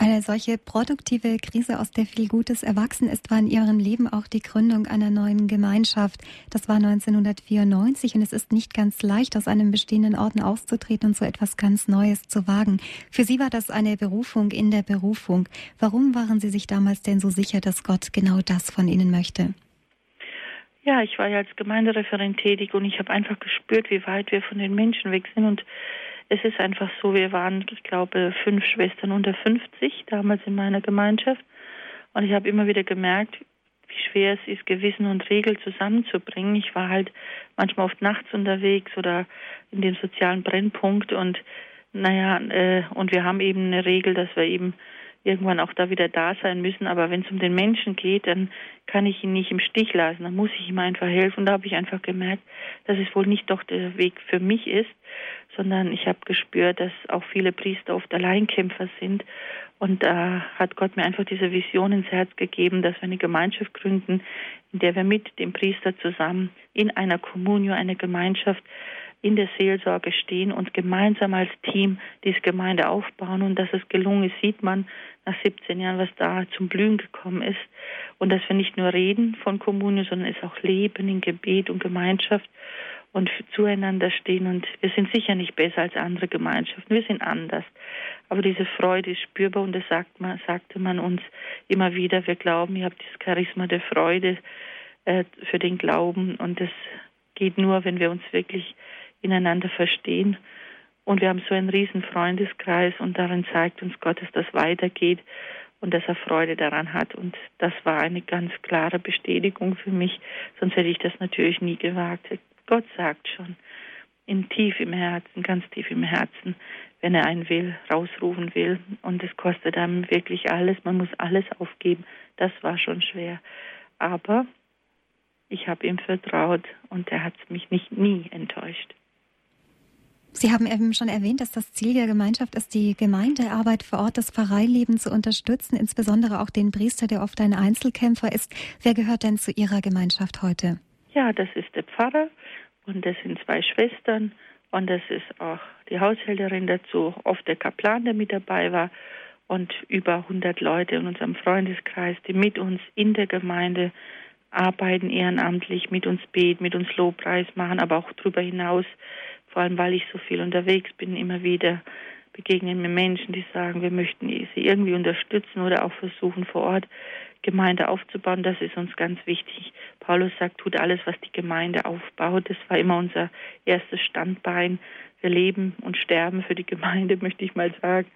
Eine solche produktive Krise, aus der viel Gutes erwachsen ist, war in Ihrem Leben auch die Gründung einer neuen Gemeinschaft. Das war 1994 und es ist nicht ganz leicht, aus einem bestehenden Orden auszutreten und so etwas ganz Neues zu wagen. Für Sie war das eine Berufung in der Berufung. Warum waren Sie sich damals denn so sicher, dass Gott genau das von Ihnen möchte? Ja, ich war ja als Gemeindereferent tätig und ich habe einfach gespürt, wie weit wir von den Menschen weg sind. Und es ist einfach so, wir waren, ich glaube, fünf Schwestern unter 50 damals in meiner Gemeinschaft. Und ich habe immer wieder gemerkt, wie schwer es ist, Gewissen und Regeln zusammenzubringen. Ich war halt manchmal oft nachts unterwegs oder in dem sozialen Brennpunkt und naja, äh, und wir haben eben eine Regel, dass wir eben irgendwann auch da wieder da sein müssen. Aber wenn es um den Menschen geht, dann kann ich ihn nicht im Stich lassen. Dann muss ich ihm einfach helfen. Und da habe ich einfach gemerkt, dass es wohl nicht doch der Weg für mich ist, sondern ich habe gespürt, dass auch viele Priester oft Alleinkämpfer sind. Und da hat Gott mir einfach diese Vision ins Herz gegeben, dass wir eine Gemeinschaft gründen, in der wir mit dem Priester zusammen in einer Kommunio, eine Gemeinschaft in der Seelsorge stehen und gemeinsam als Team diese Gemeinde aufbauen. Und dass es gelungen ist, sieht man nach 17 Jahren, was da zum Blühen gekommen ist. Und dass wir nicht nur reden von Kommune, sondern es auch leben in Gebet und Gemeinschaft und zueinander stehen. Und wir sind sicher nicht besser als andere Gemeinschaften. Wir sind anders. Aber diese Freude ist spürbar und das sagt man, sagte man uns immer wieder. Wir glauben, ihr habt dieses Charisma der Freude äh, für den Glauben und das geht nur, wenn wir uns wirklich ineinander verstehen. Und wir haben so einen riesen Freundeskreis und darin zeigt uns Gott, dass das weitergeht und dass er Freude daran hat. Und das war eine ganz klare Bestätigung für mich, sonst hätte ich das natürlich nie gewagt. Gott sagt schon, in tief im Herzen, ganz tief im Herzen, wenn er einen will, rausrufen will. Und es kostet einem wirklich alles, man muss alles aufgeben. Das war schon schwer. Aber ich habe ihm vertraut und er hat mich nicht nie enttäuscht. Sie haben eben schon erwähnt, dass das Ziel der Gemeinschaft ist, die Gemeindearbeit vor Ort, das Pfarreileben zu unterstützen, insbesondere auch den Priester, der oft ein Einzelkämpfer ist. Wer gehört denn zu Ihrer Gemeinschaft heute? Ja, das ist der Pfarrer und das sind zwei Schwestern und das ist auch die Haushälterin dazu, oft der Kaplan, der mit dabei war und über 100 Leute in unserem Freundeskreis, die mit uns in der Gemeinde arbeiten, ehrenamtlich, mit uns beten, mit uns Lobpreis machen, aber auch darüber hinaus vor allem weil ich so viel unterwegs bin, immer wieder begegnen mir Menschen, die sagen, wir möchten sie irgendwie unterstützen oder auch versuchen vor Ort Gemeinde aufzubauen. Das ist uns ganz wichtig. Paulus sagt, tut alles, was die Gemeinde aufbaut. Das war immer unser erstes Standbein. Wir leben und sterben für die Gemeinde, (laughs) möchte ich mal sagen,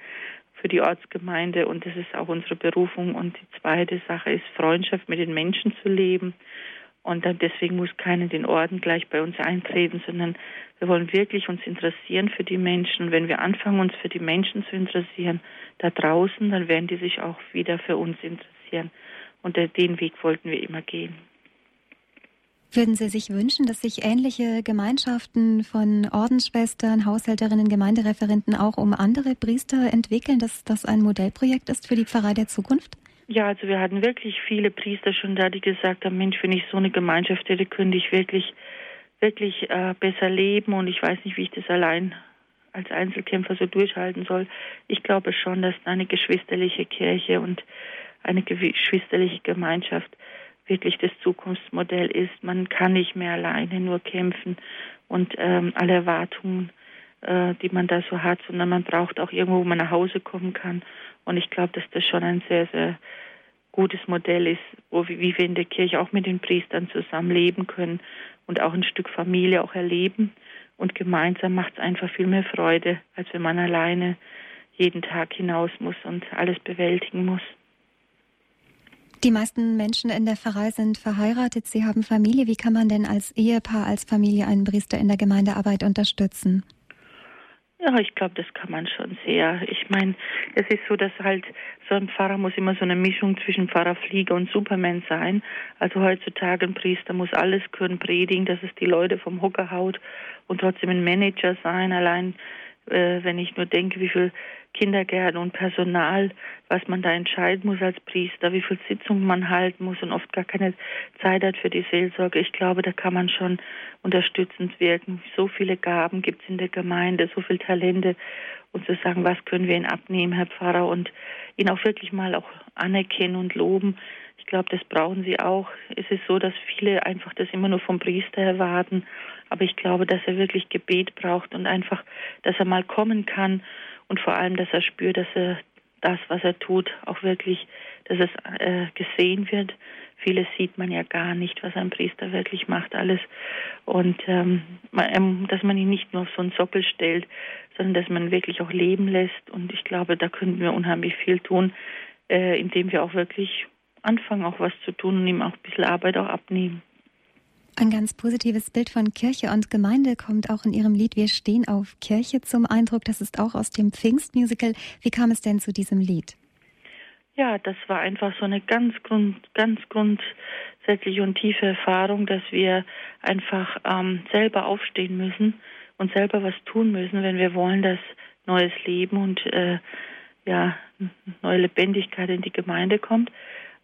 für die Ortsgemeinde. Und das ist auch unsere Berufung. Und die zweite Sache ist, Freundschaft mit den Menschen zu leben und dann deswegen muss keiner den Orden gleich bei uns eintreten, sondern wir wollen wirklich uns interessieren für die Menschen. Und wenn wir anfangen, uns für die Menschen zu interessieren, da draußen, dann werden die sich auch wieder für uns interessieren. Und den Weg wollten wir immer gehen. Würden Sie sich wünschen, dass sich ähnliche Gemeinschaften von Ordensschwestern, Haushälterinnen, Gemeindereferenten auch um andere Priester entwickeln, dass das ein Modellprojekt ist für die Pfarrei der Zukunft? Ja, also wir hatten wirklich viele Priester schon da, die gesagt haben, Mensch, wenn ich so eine Gemeinschaft hätte, könnte ich wirklich, wirklich äh, besser leben und ich weiß nicht, wie ich das allein als Einzelkämpfer so durchhalten soll. Ich glaube schon, dass eine geschwisterliche Kirche und eine geschwisterliche Gemeinschaft wirklich das Zukunftsmodell ist. Man kann nicht mehr alleine nur kämpfen und ähm, alle Erwartungen, äh, die man da so hat, sondern man braucht auch irgendwo, wo man nach Hause kommen kann und ich glaube, dass das schon ein sehr, sehr gutes Modell ist, wo, wie wir in der Kirche auch mit den Priestern zusammen leben können und auch ein Stück Familie auch erleben. Und gemeinsam macht es einfach viel mehr Freude, als wenn man alleine jeden Tag hinaus muss und alles bewältigen muss. Die meisten Menschen in der Pfarrei sind verheiratet, sie haben Familie. Wie kann man denn als Ehepaar, als Familie einen Priester in der Gemeindearbeit unterstützen? Ja, ich glaube, das kann man schon sehr. Ich meine, es ist so, dass halt so ein Pfarrer muss immer so eine Mischung zwischen Pfarrerflieger und Superman sein. Also heutzutage ein Priester muss alles können predigen, dass es die Leute vom Hocker haut und trotzdem ein Manager sein. Allein äh, wenn ich nur denke, wie viel Kindergärten und Personal, was man da entscheiden muss als Priester, wie viel Sitzungen man halten muss und oft gar keine Zeit hat für die Seelsorge. Ich glaube, da kann man schon unterstützend wirken. So viele Gaben gibt es in der Gemeinde, so viele Talente und zu sagen, was können wir Ihnen abnehmen, Herr Pfarrer, und ihn auch wirklich mal auch anerkennen und loben. Ich glaube, das brauchen sie auch. Es ist so, dass viele einfach das immer nur vom Priester erwarten. Aber ich glaube, dass er wirklich Gebet braucht und einfach, dass er mal kommen kann und vor allem, dass er spürt, dass er das, was er tut, auch wirklich, dass es äh, gesehen wird vieles sieht man ja gar nicht, was ein Priester wirklich macht, alles. Und ähm, ähm, dass man ihn nicht nur auf so einen Sockel stellt, sondern dass man wirklich auch leben lässt. Und ich glaube, da könnten wir unheimlich viel tun, äh, indem wir auch wirklich anfangen, auch was zu tun und ihm auch ein bisschen Arbeit auch abnehmen. Ein ganz positives Bild von Kirche und Gemeinde kommt auch in Ihrem Lied Wir stehen auf Kirche zum Eindruck. Das ist auch aus dem Pfingstmusical. Wie kam es denn zu diesem Lied? Ja, das war einfach so eine ganz grund, ganz grundsätzliche und tiefe Erfahrung, dass wir einfach ähm, selber aufstehen müssen und selber was tun müssen, wenn wir wollen, dass neues Leben und äh, ja neue Lebendigkeit in die Gemeinde kommt,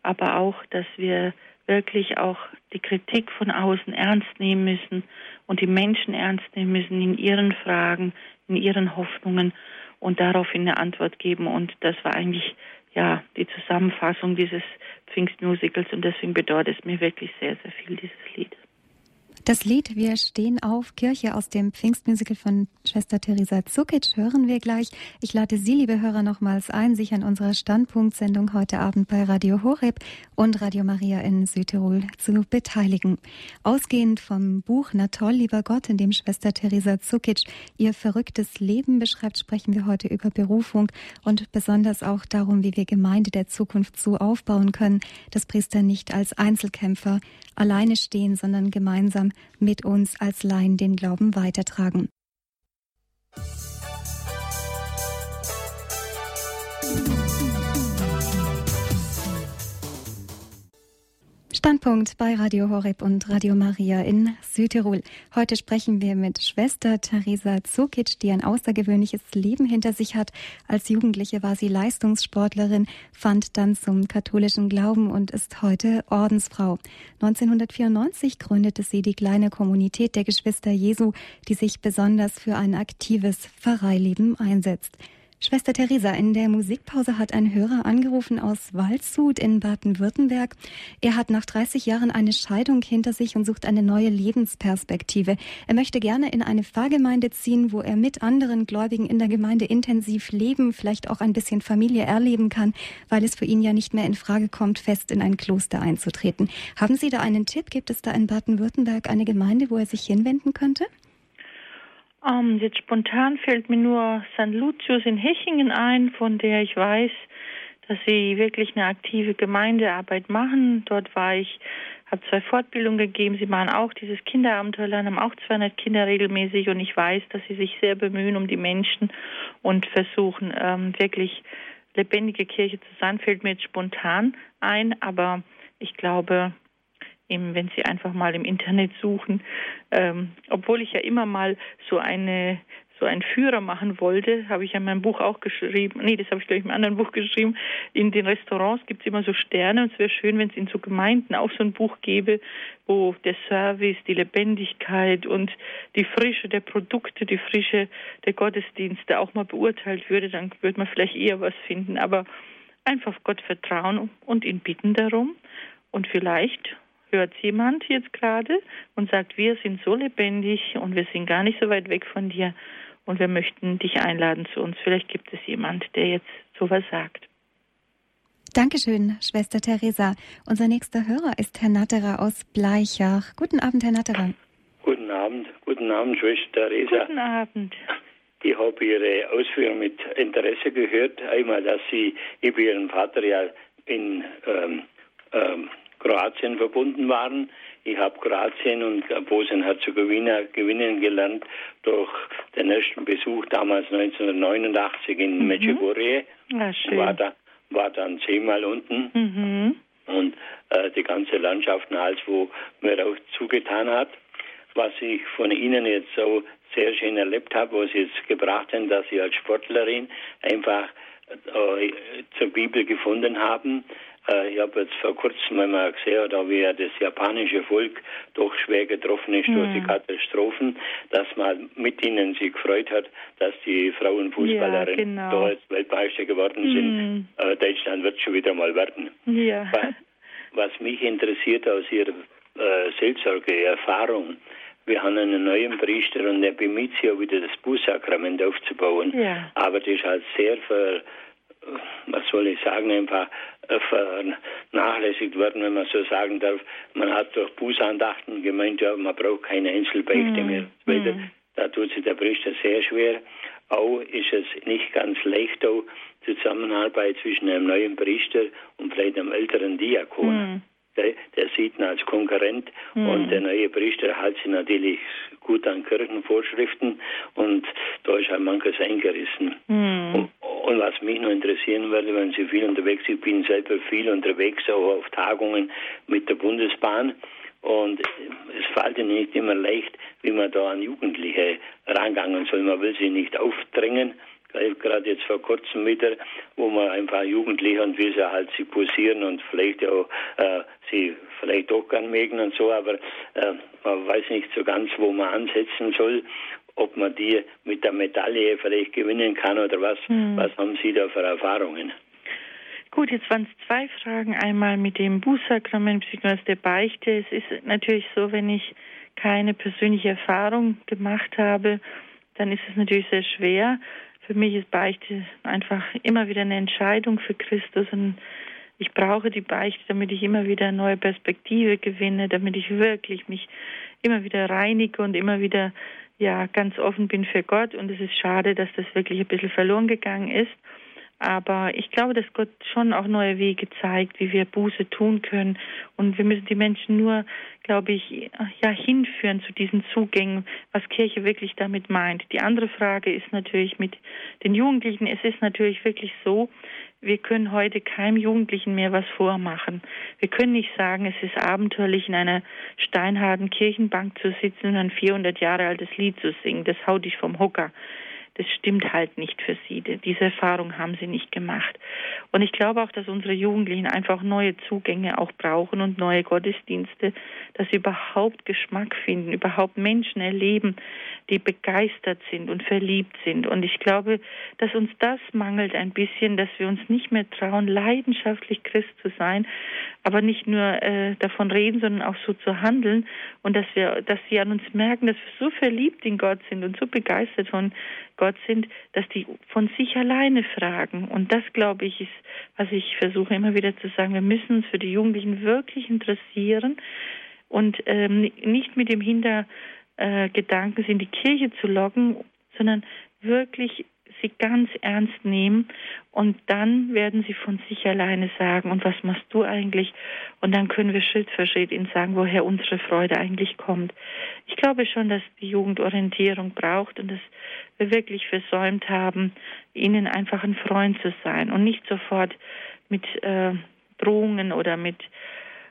aber auch, dass wir wirklich auch die Kritik von außen ernst nehmen müssen und die Menschen ernst nehmen müssen in ihren Fragen, in ihren Hoffnungen und daraufhin eine Antwort geben. Und das war eigentlich ja die Zusammenfassung dieses Pfingstmusicals und deswegen bedeutet es mir wirklich sehr, sehr viel, dieses Lied. Das Lied Wir stehen auf Kirche aus dem Pfingstmusical von Schwester Theresa Zukic hören wir gleich. Ich lade Sie, liebe Hörer, nochmals ein, sich an unserer Standpunktsendung heute Abend bei Radio Horeb und Radio Maria in Südtirol zu beteiligen. Ausgehend vom Buch Na toll, lieber Gott, in dem Schwester Theresa Zukic ihr verrücktes Leben beschreibt, sprechen wir heute über Berufung und besonders auch darum, wie wir Gemeinde der Zukunft so aufbauen können, dass Priester nicht als Einzelkämpfer alleine stehen, sondern gemeinsam mit uns als Laien den Glauben weitertragen. Standpunkt bei Radio Horeb und Radio Maria in Südtirol. Heute sprechen wir mit Schwester Theresa Zukic, die ein außergewöhnliches Leben hinter sich hat. Als Jugendliche war sie Leistungssportlerin, fand dann zum katholischen Glauben und ist heute Ordensfrau. 1994 gründete sie die kleine Kommunität der Geschwister Jesu, die sich besonders für ein aktives Pfarreileben einsetzt. Schwester Theresa, in der Musikpause hat ein Hörer angerufen aus Waldshut in Baden-Württemberg. Er hat nach 30 Jahren eine Scheidung hinter sich und sucht eine neue Lebensperspektive. Er möchte gerne in eine Pfarrgemeinde ziehen, wo er mit anderen Gläubigen in der Gemeinde intensiv leben, vielleicht auch ein bisschen Familie erleben kann, weil es für ihn ja nicht mehr in Frage kommt, fest in ein Kloster einzutreten. Haben Sie da einen Tipp? Gibt es da in Baden-Württemberg eine Gemeinde, wo er sich hinwenden könnte? Um, ähm, jetzt spontan fällt mir nur St. Lucius in Hechingen ein, von der ich weiß, dass sie wirklich eine aktive Gemeindearbeit machen. Dort war ich, habe zwei Fortbildungen gegeben. Sie machen auch dieses Kinderabenteuerland, haben auch 200 Kinder regelmäßig und ich weiß, dass sie sich sehr bemühen um die Menschen und versuchen ähm, wirklich lebendige Kirche zu sein. Fällt mir jetzt spontan ein, aber ich glaube, eben, wenn Sie einfach mal im Internet suchen. Ähm, obwohl ich ja immer mal so eine so einen Führer machen wollte, habe ich ja in meinem Buch auch geschrieben. Nee, das habe ich gleich im anderen Buch geschrieben. In den Restaurants gibt es immer so Sterne und es wäre schön, wenn es in so Gemeinden auch so ein Buch gäbe, wo der Service, die Lebendigkeit und die Frische der Produkte, die Frische der Gottesdienste auch mal beurteilt würde. Dann würde man vielleicht eher was finden. Aber einfach Gott vertrauen und ihn bitten darum. Und vielleicht hört jemand jetzt gerade und sagt, wir sind so lebendig und wir sind gar nicht so weit weg von dir und wir möchten dich einladen zu uns. Vielleicht gibt es jemand, der jetzt sowas sagt. Dankeschön, Schwester Theresa. Unser nächster Hörer ist Herr Natterer aus Bleichach. Guten Abend, Herr Natterer. Guten Abend, guten Abend, Schwester Theresa. Guten Abend. Ich habe Ihre Ausführungen mit Interesse gehört. Einmal, dass Sie über Ihren Vater ja in ähm, ähm, Kroatien verbunden waren. Ich habe Kroatien und Bosnien-Herzegowina gewinnen gelernt durch den ersten Besuch damals 1989 in mhm. Medjugorje. Ja, war, da, war dann zehnmal unten. Mhm. Und äh, die ganze Landschaft als wo mir auch zugetan hat. Was ich von Ihnen jetzt so sehr schön erlebt habe, was Sie jetzt gebracht haben, dass Sie als Sportlerin einfach äh, zur Bibel gefunden haben, ich habe jetzt vor kurzem einmal gesehen, da wie das japanische Volk doch schwer getroffen ist mhm. durch die hm. Katastrophen, dass man mit ihnen sich gefreut hat, dass die Frauenfußballerinnen ja, genau. da jetzt Weltmeister geworden mhm. sind. Äh, Deutschland wird schon wieder mal werden. Ja. Was mich interessiert aus Ihrer äh, Seelsorge-Erfahrung, wir haben einen neuen Priester und der bemüht sich ja wieder das Bußsakrament aufzubauen. Ja. Aber das ist halt sehr ver was soll ich sagen, einfach äh, vernachlässigt worden, wenn man so sagen darf. Man hat durch Bußandachten gemeint, ja, man braucht keine Einzelbeichte mm. mehr. Mm. Da tut sich der Priester sehr schwer. Auch ist es nicht ganz leicht, auch Zusammenarbeit zwischen einem neuen Priester und vielleicht einem älteren Diakon. Mm. Der, der, sieht ihn als Konkurrent mm. und der neue Priester hält sich natürlich gut an Kirchenvorschriften und da ist halt manches eingerissen. Mm. Und, und, was mich noch interessieren würde, wenn Sie viel unterwegs sind, ich bin selber viel unterwegs, auch auf Tagungen mit der Bundesbahn. Und es fällt ihnen nicht immer leicht, wie man da an Jugendliche rangangen soll. Man will sie nicht aufdrängen, gerade jetzt vor kurzem wieder, wo man einfach Jugendliche und wie sie halt sie posieren und vielleicht auch äh, sie vielleicht auch gern mögen und so, aber äh, man weiß nicht so ganz, wo man ansetzen soll, ob man die mit der Medaille vielleicht gewinnen kann oder was. Hm. Was haben Sie da für Erfahrungen? Gut, jetzt waren es zwei Fragen. Einmal mit dem Bußsakrament bzw. der Beichte. Es ist natürlich so, wenn ich keine persönliche Erfahrung gemacht habe, dann ist es natürlich sehr schwer. Für mich ist Beichte einfach immer wieder eine Entscheidung für Christus und ich brauche die Beichte, damit ich immer wieder eine neue Perspektive gewinne, damit ich wirklich mich immer wieder reinige und immer wieder ja ganz offen bin für Gott und es ist schade, dass das wirklich ein bisschen verloren gegangen ist. Aber ich glaube, dass Gott schon auch neue Wege zeigt, wie wir Buße tun können. Und wir müssen die Menschen nur, glaube ich, ja, hinführen zu diesen Zugängen, was Kirche wirklich damit meint. Die andere Frage ist natürlich mit den Jugendlichen. Es ist natürlich wirklich so, wir können heute keinem Jugendlichen mehr was vormachen. Wir können nicht sagen, es ist abenteuerlich, in einer steinharten Kirchenbank zu sitzen und ein 400 Jahre altes Lied zu singen. Das haut dich vom Hocker das stimmt halt nicht für sie. Diese Erfahrung haben sie nicht gemacht. Und ich glaube auch, dass unsere Jugendlichen einfach neue Zugänge auch brauchen und neue Gottesdienste, dass sie überhaupt Geschmack finden, überhaupt Menschen erleben, die begeistert sind und verliebt sind. Und ich glaube, dass uns das mangelt ein bisschen, dass wir uns nicht mehr trauen, leidenschaftlich Christ zu sein, aber nicht nur äh, davon reden, sondern auch so zu handeln und dass wir, dass sie an uns merken, dass wir so verliebt in Gott sind und so begeistert von Gott sind, dass die von sich alleine fragen. Und das, glaube ich, ist, was ich versuche immer wieder zu sagen. Wir müssen uns für die Jugendlichen wirklich interessieren und ähm, nicht mit dem Hintergedanken sind, die Kirche zu locken, sondern wirklich sie ganz ernst nehmen und dann werden sie von sich alleine sagen, und was machst du eigentlich? Und dann können wir Schritt für Schritt ihnen sagen, woher unsere Freude eigentlich kommt. Ich glaube schon, dass die Jugend Orientierung braucht und dass wir wirklich versäumt haben, ihnen einfach ein Freund zu sein und nicht sofort mit äh, Drohungen oder mit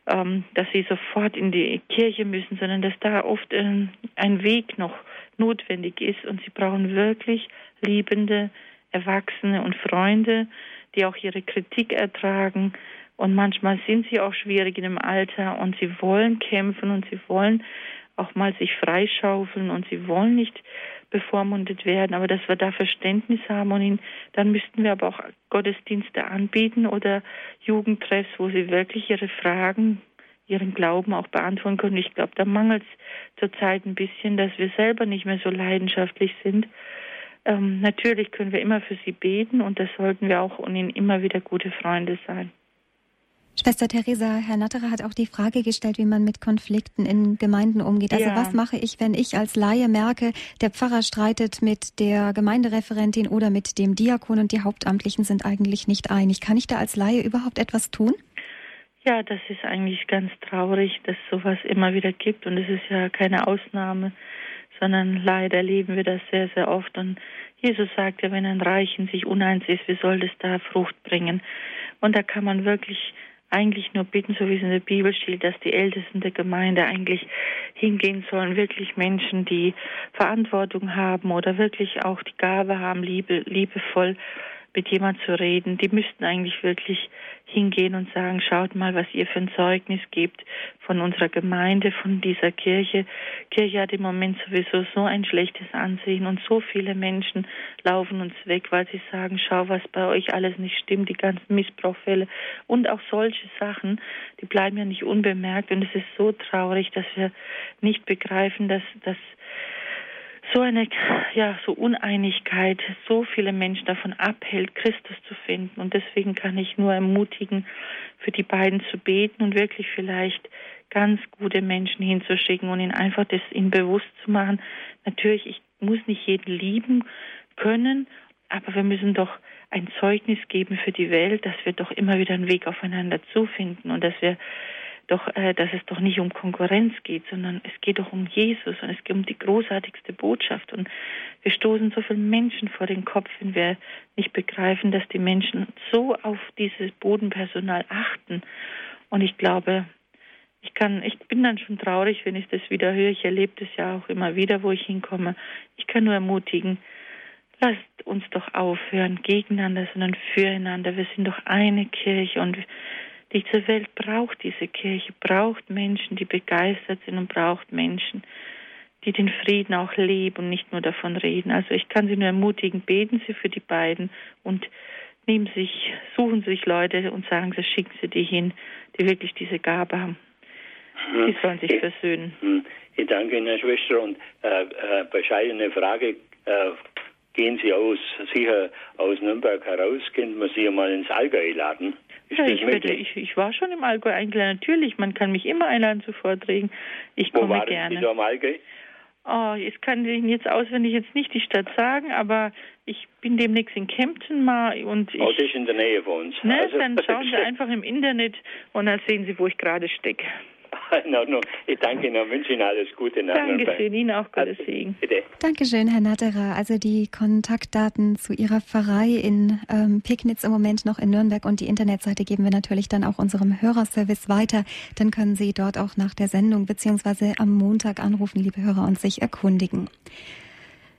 ähm, dass sie sofort in die Kirche müssen, sondern dass da oft äh, ein Weg noch notwendig ist und sie brauchen wirklich liebende Erwachsene und Freunde, die auch ihre Kritik ertragen. Und manchmal sind sie auch schwierig in dem Alter und sie wollen kämpfen und sie wollen auch mal sich freischaufeln und sie wollen nicht bevormundet werden, aber dass wir da Verständnis haben und ihn, dann müssten wir aber auch Gottesdienste anbieten oder Jugendtreffs, wo sie wirklich ihre Fragen ihren Glauben auch beantworten können. Ich glaube, da mangelt es zurzeit ein bisschen, dass wir selber nicht mehr so leidenschaftlich sind. Ähm, natürlich können wir immer für sie beten und das sollten wir auch und ihnen immer wieder gute Freunde sein. Schwester Theresa, Herr Natterer hat auch die Frage gestellt, wie man mit Konflikten in Gemeinden umgeht. Also ja. was mache ich, wenn ich als Laie merke, der Pfarrer streitet mit der Gemeindereferentin oder mit dem Diakon und die Hauptamtlichen sind eigentlich nicht einig? Kann ich da als Laie überhaupt etwas tun? Ja, das ist eigentlich ganz traurig, dass sowas immer wieder gibt und es ist ja keine Ausnahme, sondern leider erleben wir das sehr, sehr oft und Jesus sagt ja, wenn ein Reich in sich uneins ist, wie soll das da Frucht bringen? Und da kann man wirklich eigentlich nur bitten, so wie es in der Bibel steht, dass die Ältesten der Gemeinde eigentlich hingehen sollen, wirklich Menschen, die Verantwortung haben oder wirklich auch die Gabe haben, liebe, liebevoll mit jemand zu reden. Die müssten eigentlich wirklich hingehen und sagen, schaut mal, was ihr für ein Zeugnis gebt von unserer Gemeinde, von dieser Kirche. Kirche hat im Moment sowieso so ein schlechtes Ansehen und so viele Menschen laufen uns weg, weil sie sagen, schau, was bei euch alles nicht stimmt, die ganzen Missbrauchfälle und auch solche Sachen, die bleiben ja nicht unbemerkt und es ist so traurig, dass wir nicht begreifen, dass, dass so eine ja so Uneinigkeit so viele Menschen davon abhält, Christus zu finden. Und deswegen kann ich nur ermutigen, für die beiden zu beten und wirklich vielleicht ganz gute Menschen hinzuschicken und ihnen einfach das ihnen bewusst zu machen. Natürlich, ich muss nicht jeden lieben können, aber wir müssen doch ein Zeugnis geben für die Welt, dass wir doch immer wieder einen Weg aufeinander zufinden und dass wir doch, äh, dass es doch nicht um Konkurrenz geht, sondern es geht doch um Jesus und es geht um die großartigste Botschaft. Und wir stoßen so viele Menschen vor den Kopf, wenn wir nicht begreifen, dass die Menschen so auf dieses Bodenpersonal achten. Und ich glaube, ich kann, ich bin dann schon traurig, wenn ich das wieder höre. Ich erlebe das ja auch immer wieder, wo ich hinkomme. Ich kann nur ermutigen, lasst uns doch aufhören gegeneinander, sondern füreinander. Wir sind doch eine Kirche und diese Welt braucht diese Kirche, braucht Menschen, die begeistert sind und braucht Menschen, die den Frieden auch leben und nicht nur davon reden. Also ich kann Sie nur ermutigen, beten Sie für die beiden und nehmen sich, suchen sich Leute und sagen Sie, schicken Sie die hin, die wirklich diese Gabe haben. Hm. Die sollen sich versöhnen. Hm. Ich danke Ihnen, Schwester, und äh, äh, bescheidene Frage. Äh, gehen Sie aus, sicher aus Nürnberg heraus, könnte man Sie mal ins Allgäu laden? Ja, ich, werde, ich, ich, war schon im Allgäu eingeladen. Natürlich, man kann mich immer einladen zu Vorträgen. Ich Wo komme waren gerne. Sie da im Allgäu? Oh, jetzt kann ich Ihnen jetzt auswendig jetzt nicht die Stadt sagen, aber ich bin demnächst in Kempten mal und ich. Oh, das ist in der Nähe von uns. Ne, also, dann schauen Sie (laughs) einfach im Internet und dann sehen Sie, wo ich gerade stecke. (laughs) In Ordnung. Ich danke Ihnen und wünsche Ihnen alles Gute. Dankeschön, Ihnen auch Gottes Segen. Bitte. Dankeschön, Herr Natterer. Also die Kontaktdaten zu Ihrer Pfarrei in ähm, Pignitz im Moment noch in Nürnberg und die Internetseite geben wir natürlich dann auch unserem Hörerservice weiter. Dann können Sie dort auch nach der Sendung beziehungsweise am Montag anrufen, liebe Hörer, und sich erkundigen.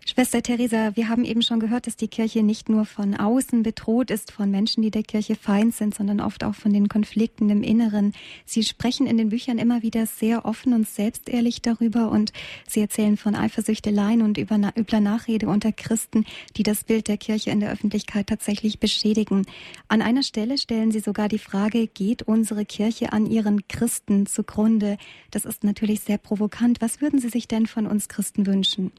Schwester Theresa, wir haben eben schon gehört, dass die Kirche nicht nur von außen bedroht ist, von Menschen, die der Kirche feind sind, sondern oft auch von den Konflikten im Inneren. Sie sprechen in den Büchern immer wieder sehr offen und selbstehrlich darüber und Sie erzählen von Eifersüchteleien und übler Nachrede unter Christen, die das Bild der Kirche in der Öffentlichkeit tatsächlich beschädigen. An einer Stelle stellen Sie sogar die Frage, geht unsere Kirche an ihren Christen zugrunde? Das ist natürlich sehr provokant. Was würden Sie sich denn von uns Christen wünschen?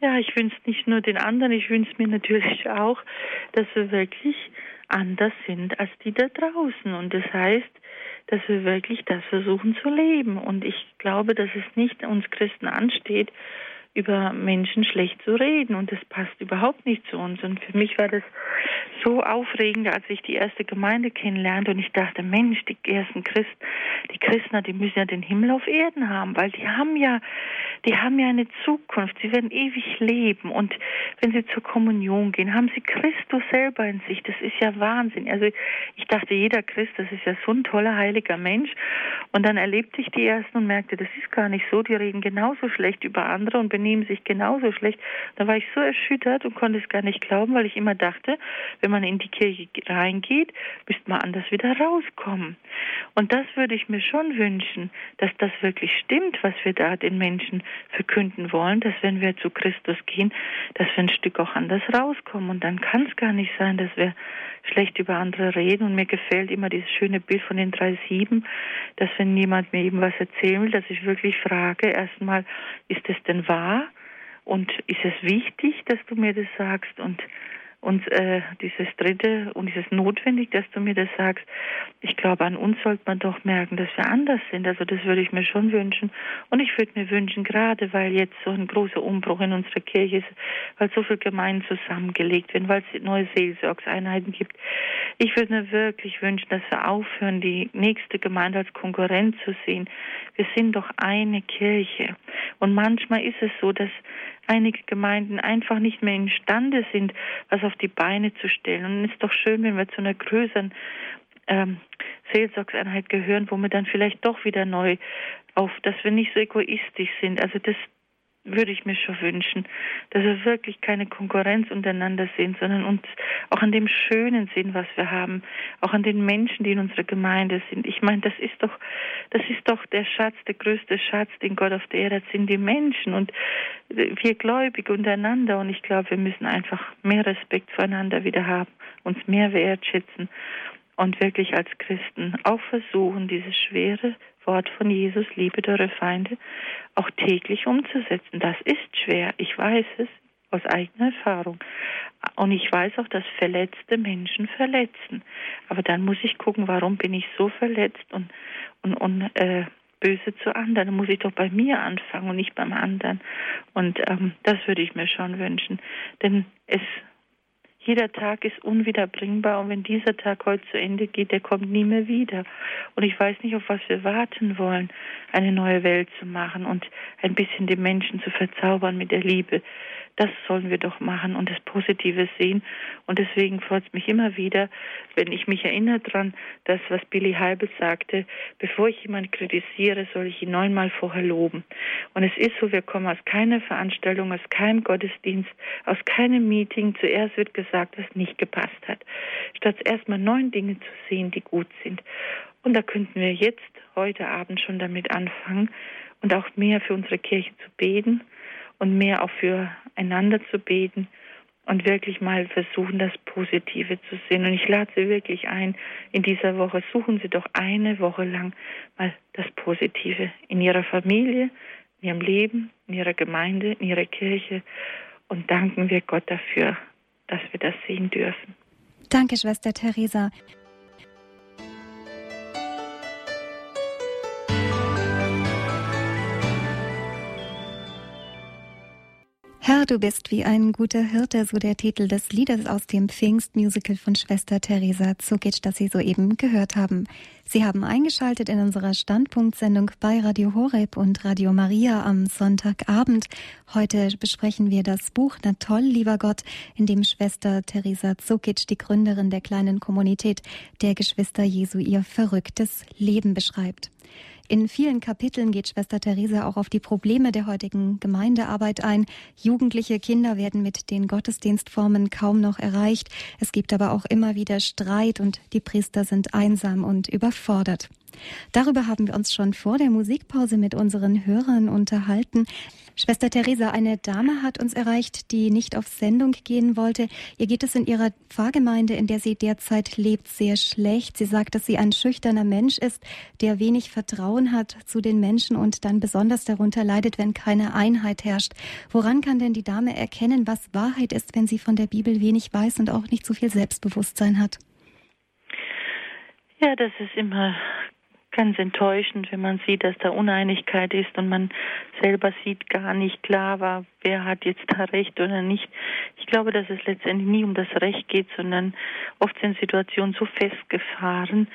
Ja, ich wünsche nicht nur den anderen, ich wünsche mir natürlich auch, dass wir wirklich anders sind als die da draußen. Und das heißt, dass wir wirklich das versuchen zu leben. Und ich glaube, dass es nicht uns Christen ansteht, über Menschen schlecht zu reden. Und das passt überhaupt nicht zu uns. Und für mich war das so aufregend, als ich die erste Gemeinde kennenlernte und ich dachte, Mensch, die ersten Christen, die Christen, die müssen ja den Himmel auf Erden haben, weil die haben ja, die haben ja eine Zukunft, sie werden ewig leben und wenn sie zur Kommunion gehen, haben sie Christus selber in sich. Das ist ja Wahnsinn. Also ich dachte, jeder Christ, das ist ja so ein toller heiliger Mensch und dann erlebte ich die ersten und merkte, das ist gar nicht so. Die reden genauso schlecht über andere und benehmen sich genauso schlecht. Da war ich so erschüttert und konnte es gar nicht glauben, weil ich immer dachte, wenn man in die Kirche reingeht, müsste man anders wieder rauskommen. Und das würde ich mir schon wünschen, dass das wirklich stimmt, was wir da den Menschen verkünden wollen, dass wenn wir zu Christus gehen, dass wir ein Stück auch anders rauskommen. Und dann kann es gar nicht sein, dass wir schlecht über andere reden. Und mir gefällt immer dieses schöne Bild von den drei Sieben, dass wenn jemand mir eben was erzählen will, dass ich wirklich frage, erstmal, ist es denn wahr? Und ist es wichtig, dass du mir das sagst? Und und äh, dieses Dritte, und ist es notwendig, dass du mir das sagst? Ich glaube, an uns sollte man doch merken, dass wir anders sind. Also das würde ich mir schon wünschen. Und ich würde mir wünschen, gerade weil jetzt so ein großer Umbruch in unserer Kirche ist, weil so viele Gemeinden zusammengelegt werden, weil es neue Seelsorgseinheiten gibt. Ich würde mir wirklich wünschen, dass wir aufhören, die nächste Gemeinde als Konkurrent zu sehen. Wir sind doch eine Kirche. Und manchmal ist es so, dass einige Gemeinden einfach nicht mehr imstande sind, was auf die Beine zu stellen. Und es ist doch schön, wenn wir zu einer größeren ähm, Seelsorgseinheit gehören, wo wir dann vielleicht doch wieder neu auf, dass wir nicht so egoistisch sind. Also das, würde ich mir schon wünschen, dass wir wirklich keine Konkurrenz untereinander sehen, sondern uns auch an dem Schönen sehen, was wir haben, auch an den Menschen, die in unserer Gemeinde sind. Ich meine, das ist doch, das ist doch der Schatz, der größte Schatz, den Gott auf der Erde hat, sind die Menschen und wir Gläubige untereinander. Und ich glaube, wir müssen einfach mehr Respekt voreinander wieder haben, uns mehr wertschätzen und wirklich als Christen auch versuchen, dieses schwere Wort von Jesus, liebe eure Feinde, auch täglich umzusetzen. Das ist schwer, ich weiß es aus eigener Erfahrung. Und ich weiß auch, dass verletzte Menschen verletzen. Aber dann muss ich gucken, warum bin ich so verletzt und, und, und äh, böse zu anderen. Dann muss ich doch bei mir anfangen und nicht beim anderen. Und ähm, das würde ich mir schon wünschen. Denn es jeder Tag ist unwiederbringbar und wenn dieser Tag heute zu Ende geht, der kommt nie mehr wieder. Und ich weiß nicht, auf was wir warten wollen, eine neue Welt zu machen und ein bisschen die Menschen zu verzaubern mit der Liebe. Das sollen wir doch machen und das Positive sehen. Und deswegen freut es mich immer wieder, wenn ich mich erinnere daran, dass was Billy Heibel sagte, bevor ich jemanden kritisiere, soll ich ihn neunmal vorher loben. Und es ist so, wir kommen aus keiner Veranstaltung, aus keinem Gottesdienst, aus keinem Meeting. Zuerst wird gesagt, was nicht gepasst hat. Statt erstmal neun Dinge zu sehen, die gut sind. Und da könnten wir jetzt, heute Abend schon damit anfangen und auch mehr für unsere Kirche zu beten und mehr auch füreinander zu beten und wirklich mal versuchen, das Positive zu sehen. Und ich lade Sie wirklich ein, in dieser Woche suchen Sie doch eine Woche lang mal das Positive in Ihrer Familie, in Ihrem Leben, in Ihrer Gemeinde, in Ihrer Kirche und danken wir Gott dafür, dass wir das sehen dürfen. Danke, Schwester Theresa. Du bist wie ein guter Hirte, so der Titel des Liedes aus dem Pfingstmusical von Schwester Theresa Zukic, das Sie soeben gehört haben. Sie haben eingeschaltet in unserer Standpunktsendung bei Radio Horeb und Radio Maria am Sonntagabend. Heute besprechen wir das Buch Na toll, lieber Gott, in dem Schwester Theresa Zukic, die Gründerin der kleinen Kommunität der Geschwister Jesu, ihr verrücktes Leben beschreibt. In vielen Kapiteln geht Schwester Theresa auch auf die Probleme der heutigen Gemeindearbeit ein. Jugendliche Kinder werden mit den Gottesdienstformen kaum noch erreicht. Es gibt aber auch immer wieder Streit und die Priester sind einsam und überfordert. Darüber haben wir uns schon vor der Musikpause mit unseren Hörern unterhalten. Schwester Theresa, eine Dame hat uns erreicht, die nicht auf Sendung gehen wollte. Ihr geht es in ihrer Pfarrgemeinde, in der sie derzeit lebt, sehr schlecht. Sie sagt, dass sie ein schüchterner Mensch ist, der wenig Vertrauen hat zu den Menschen und dann besonders darunter leidet, wenn keine Einheit herrscht. Woran kann denn die Dame erkennen, was Wahrheit ist, wenn sie von der Bibel wenig weiß und auch nicht so viel Selbstbewusstsein hat? Ja, das ist immer ganz enttäuschend, wenn man sieht, dass da Uneinigkeit ist und man selber sieht gar nicht klar war, wer hat jetzt da Recht oder nicht. Ich glaube, dass es letztendlich nie um das Recht geht, sondern oft sind Situationen so festgefahren,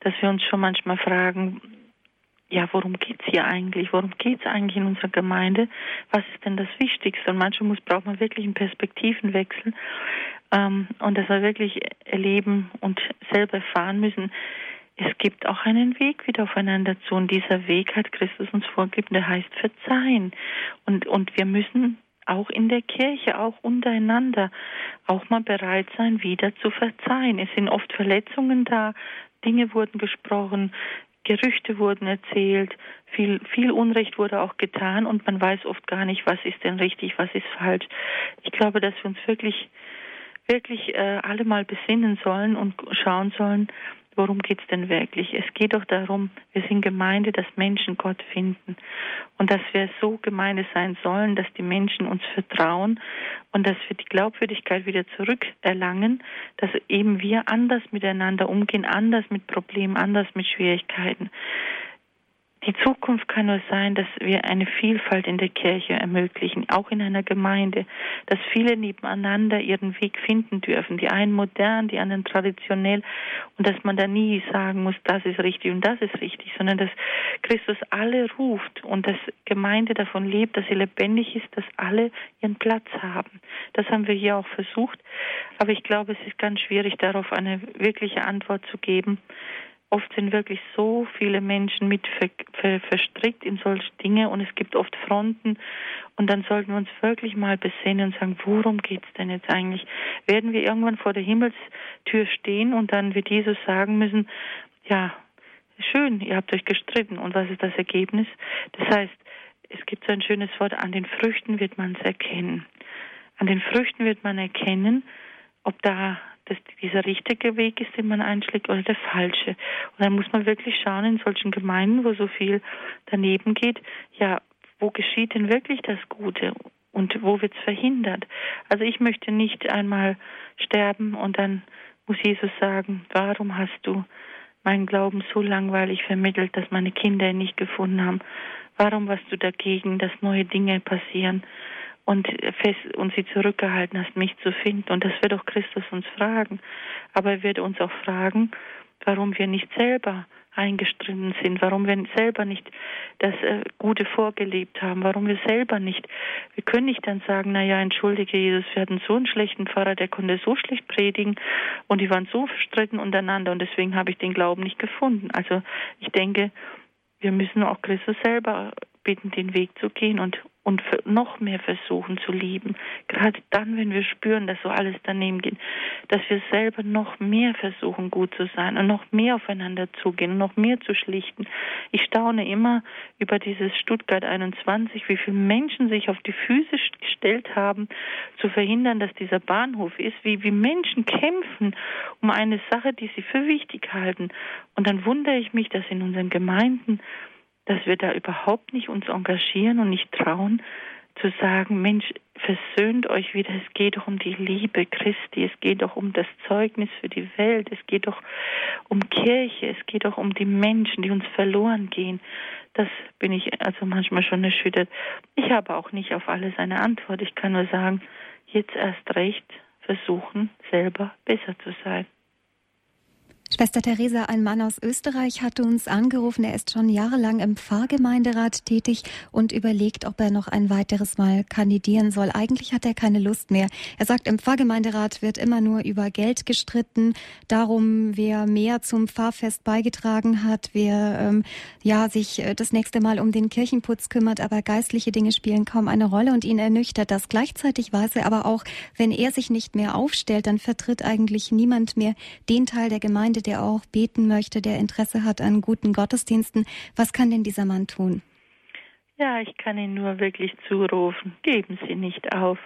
dass wir uns schon manchmal fragen, ja, worum geht's hier eigentlich? Worum geht's eigentlich in unserer Gemeinde? Was ist denn das Wichtigste? Und manchmal muss, braucht man wirklich einen Perspektivenwechsel und das wir wirklich erleben und selber erfahren müssen es gibt auch einen Weg wieder aufeinander zu. Und dieser Weg hat Christus uns vorgegeben, der heißt Verzeihen. Und, und wir müssen auch in der Kirche, auch untereinander, auch mal bereit sein, wieder zu verzeihen. Es sind oft Verletzungen da, Dinge wurden gesprochen, Gerüchte wurden erzählt, viel, viel Unrecht wurde auch getan und man weiß oft gar nicht, was ist denn richtig, was ist falsch. Ich glaube, dass wir uns wirklich, wirklich äh, alle mal besinnen sollen und schauen sollen, worum geht es denn wirklich? Es geht doch darum, wir sind Gemeinde, dass Menschen Gott finden und dass wir so Gemeinde sein sollen, dass die Menschen uns vertrauen und dass wir die Glaubwürdigkeit wieder zurückerlangen, dass eben wir anders miteinander umgehen, anders mit Problemen, anders mit Schwierigkeiten. Die Zukunft kann nur sein, dass wir eine Vielfalt in der Kirche ermöglichen, auch in einer Gemeinde, dass viele nebeneinander ihren Weg finden dürfen, die einen modern, die anderen traditionell. Und dass man da nie sagen muss, das ist richtig und das ist richtig, sondern dass Christus alle ruft und dass Gemeinde davon lebt, dass sie lebendig ist, dass alle ihren Platz haben. Das haben wir hier auch versucht, aber ich glaube, es ist ganz schwierig, darauf eine wirkliche Antwort zu geben oft sind wirklich so viele Menschen mit ver, ver, verstrickt in solche Dinge und es gibt oft Fronten und dann sollten wir uns wirklich mal besinnen und sagen, worum geht es denn jetzt eigentlich? Werden wir irgendwann vor der Himmelstür stehen und dann wird Jesus sagen müssen, ja, schön, ihr habt euch gestritten und was ist das Ergebnis? Das heißt, es gibt so ein schönes Wort, an den Früchten wird man es erkennen. An den Früchten wird man erkennen, ob da das dieser richtige Weg ist, den man einschlägt, oder der falsche. Und dann muss man wirklich schauen in solchen Gemeinden, wo so viel daneben geht, ja, wo geschieht denn wirklich das Gute und wo wird es verhindert? Also ich möchte nicht einmal sterben und dann muss Jesus sagen, warum hast du meinen Glauben so langweilig vermittelt, dass meine Kinder ihn nicht gefunden haben? Warum warst du dagegen, dass neue Dinge passieren? Und, fest, und sie zurückgehalten hast, mich zu finden. Und das wird auch Christus uns fragen. Aber er wird uns auch fragen, warum wir nicht selber eingestritten sind, warum wir selber nicht das äh, Gute vorgelebt haben, warum wir selber nicht, wir können nicht dann sagen, naja, entschuldige Jesus, wir hatten so einen schlechten Pfarrer, der konnte so schlecht predigen und die waren so verstritten untereinander und deswegen habe ich den Glauben nicht gefunden. Also ich denke, wir müssen auch Christus selber bitten, den Weg zu gehen und und noch mehr versuchen zu lieben. Gerade dann, wenn wir spüren, dass so alles daneben geht, dass wir selber noch mehr versuchen, gut zu sein und noch mehr aufeinander zugehen und noch mehr zu schlichten. Ich staune immer über dieses Stuttgart 21, wie viele Menschen sich auf die Füße gestellt haben, zu verhindern, dass dieser Bahnhof ist, wie, wie Menschen kämpfen um eine Sache, die sie für wichtig halten. Und dann wundere ich mich, dass in unseren Gemeinden dass wir da überhaupt nicht uns engagieren und nicht trauen, zu sagen, Mensch, versöhnt euch wieder, es geht doch um die Liebe Christi, es geht doch um das Zeugnis für die Welt, es geht doch um Kirche, es geht doch um die Menschen, die uns verloren gehen. Das bin ich also manchmal schon erschüttert. Ich habe auch nicht auf alles eine Antwort. Ich kann nur sagen, jetzt erst recht versuchen, selber besser zu sein. Schwester Theresa, ein Mann aus Österreich hat uns angerufen. Er ist schon jahrelang im Pfarrgemeinderat tätig und überlegt, ob er noch ein weiteres Mal kandidieren soll. Eigentlich hat er keine Lust mehr. Er sagt, im Pfarrgemeinderat wird immer nur über Geld gestritten, darum, wer mehr zum Pfarrfest beigetragen hat, wer ähm, ja sich äh, das nächste Mal um den Kirchenputz kümmert, aber geistliche Dinge spielen kaum eine Rolle und ihn ernüchtert das. Gleichzeitig weiß er aber auch, wenn er sich nicht mehr aufstellt, dann vertritt eigentlich niemand mehr den Teil der Gemeinde, der auch beten möchte, der Interesse hat an guten Gottesdiensten. Was kann denn dieser Mann tun? Ja, ich kann Ihnen nur wirklich zurufen, geben Sie nicht auf.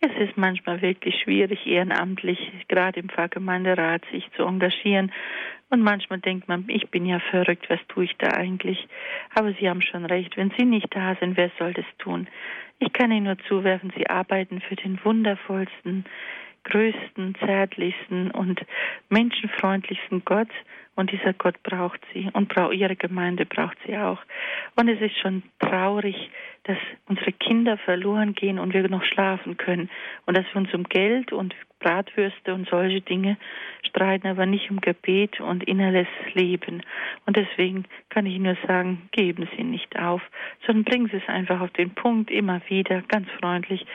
Es ist manchmal wirklich schwierig, ehrenamtlich, gerade im Pfarrgemeinderat, sich zu engagieren. Und manchmal denkt man, ich bin ja verrückt, was tue ich da eigentlich? Aber Sie haben schon recht, wenn Sie nicht da sind, wer soll das tun? Ich kann Ihnen nur zuwerfen, Sie arbeiten für den wundervollsten, größten, zärtlichsten und menschenfreundlichsten Gott. Und dieser Gott braucht sie und ihre Gemeinde braucht sie auch. Und es ist schon traurig, dass unsere Kinder verloren gehen und wir noch schlafen können. Und dass wir uns um Geld und Bratwürste und solche Dinge streiten, aber nicht um Gebet und inneres Leben. Und deswegen kann ich nur sagen, geben Sie nicht auf, sondern bringen Sie es einfach auf den Punkt immer wieder, ganz freundlich.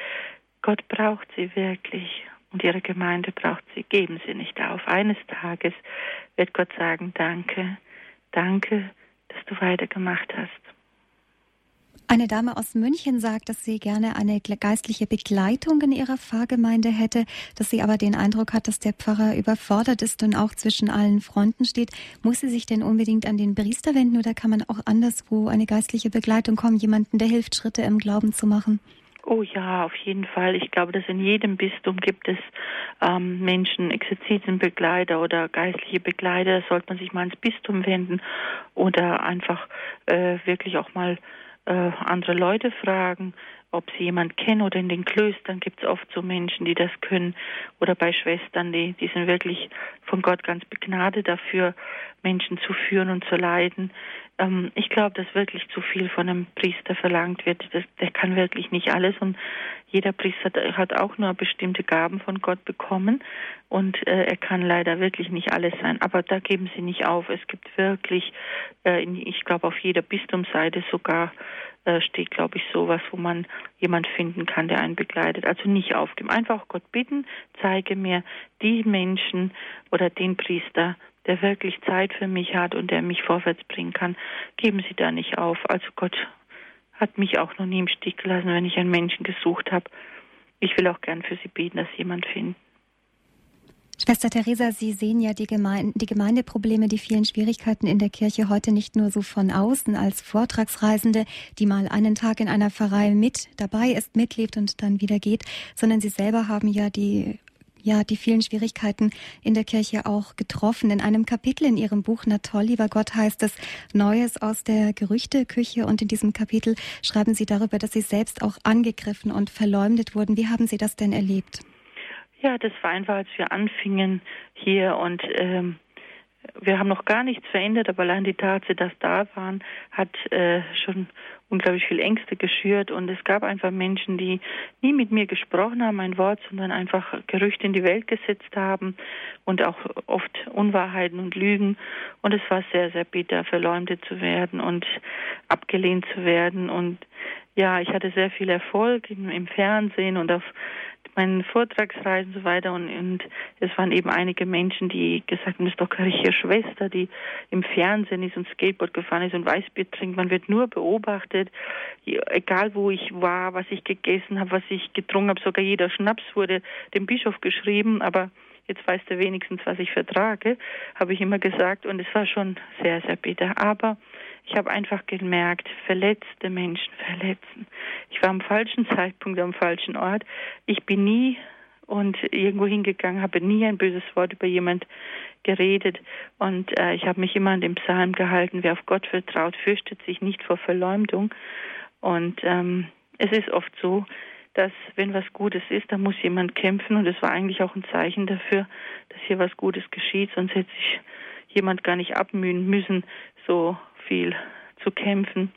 Gott braucht Sie wirklich und ihre Gemeinde braucht sie. Geben Sie nicht auf. Eines Tages wird Gott sagen, danke, danke, dass du weitergemacht hast. Eine Dame aus München sagt, dass sie gerne eine geistliche Begleitung in ihrer Pfarrgemeinde hätte, dass sie aber den Eindruck hat, dass der Pfarrer überfordert ist und auch zwischen allen Fronten steht. Muss sie sich denn unbedingt an den Priester wenden oder kann man auch anderswo eine geistliche Begleitung kommen, jemanden, der hilft, Schritte im Glauben zu machen? Oh ja, auf jeden Fall. Ich glaube, dass in jedem Bistum gibt es ähm, Menschen, Exerzitienbegleiter oder geistliche Begleiter. Sollte man sich mal ins Bistum wenden oder einfach äh, wirklich auch mal äh, andere Leute fragen, ob sie jemand kennen oder in den Klöstern gibt es oft so Menschen, die das können oder bei Schwestern, die, die sind wirklich von Gott ganz begnadet dafür, Menschen zu führen und zu leiden. Ähm, ich glaube, dass wirklich zu viel von einem Priester verlangt wird. Das, der kann wirklich nicht alles und jeder Priester hat auch nur bestimmte Gaben von Gott bekommen und äh, er kann leider wirklich nicht alles sein. Aber da geben Sie nicht auf. Es gibt wirklich, äh, ich glaube, auf jeder Bistumsseite sogar äh, steht, glaube ich, sowas, wo man jemand finden kann, der einen begleitet. Also nicht aufgeben. Einfach Gott bitten, zeige mir die Menschen oder den Priester, der wirklich Zeit für mich hat und der mich vorwärts bringen kann. Geben Sie da nicht auf. Also Gott hat mich auch noch nie im Stich gelassen, wenn ich einen Menschen gesucht habe. Ich will auch gern für Sie beten, dass jemand findet. Schwester Theresa, Sie sehen ja die, Gemeinde, die Gemeindeprobleme, die vielen Schwierigkeiten in der Kirche heute nicht nur so von außen als Vortragsreisende, die mal einen Tag in einer Pfarrei mit dabei ist, mitlebt und dann wieder geht, sondern Sie selber haben ja die ja die vielen Schwierigkeiten in der Kirche auch getroffen. In einem Kapitel in Ihrem Buch Na toll, lieber Gott heißt es Neues aus der Gerüchteküche und in diesem Kapitel schreiben Sie darüber, dass Sie selbst auch angegriffen und verleumdet wurden. Wie haben Sie das denn erlebt? Ja, das war einfach, als wir anfingen hier und ähm, wir haben noch gar nichts verändert, aber allein die Tatsache, dass da waren, hat äh, schon unglaublich viel Ängste geschürt. Und es gab einfach Menschen, die nie mit mir gesprochen haben, ein Wort, sondern einfach Gerüchte in die Welt gesetzt haben und auch oft Unwahrheiten und Lügen. Und es war sehr, sehr bitter, verleumdet zu werden und abgelehnt zu werden. Und ja, ich hatte sehr viel Erfolg im, im Fernsehen und auf meinen Vortragsreisen und so weiter. Und, und es waren eben einige Menschen, die gesagt haben, das ist doch ihre Schwester, die im Fernsehen ist und Skateboard gefahren ist und Weißbier trinkt. Man wird nur beobachtet, egal wo ich war, was ich gegessen habe, was ich getrunken habe, sogar jeder Schnaps wurde dem Bischof geschrieben, aber jetzt weiß er wenigstens, was ich vertrage, habe ich immer gesagt und es war schon sehr, sehr bitter. Aber ich habe einfach gemerkt, verletzte Menschen verletzen. Ich war am falschen Zeitpunkt am falschen Ort. Ich bin nie und irgendwo hingegangen, habe nie ein böses Wort über jemand geredet und äh, ich habe mich immer an dem Psalm gehalten, wer auf Gott vertraut, fürchtet sich nicht vor Verleumdung und ähm, es ist oft so, dass wenn was Gutes ist, dann muss jemand kämpfen und es war eigentlich auch ein Zeichen dafür, dass hier was Gutes geschieht, sonst hätte sich jemand gar nicht abmühen müssen, so viel zu kämpfen.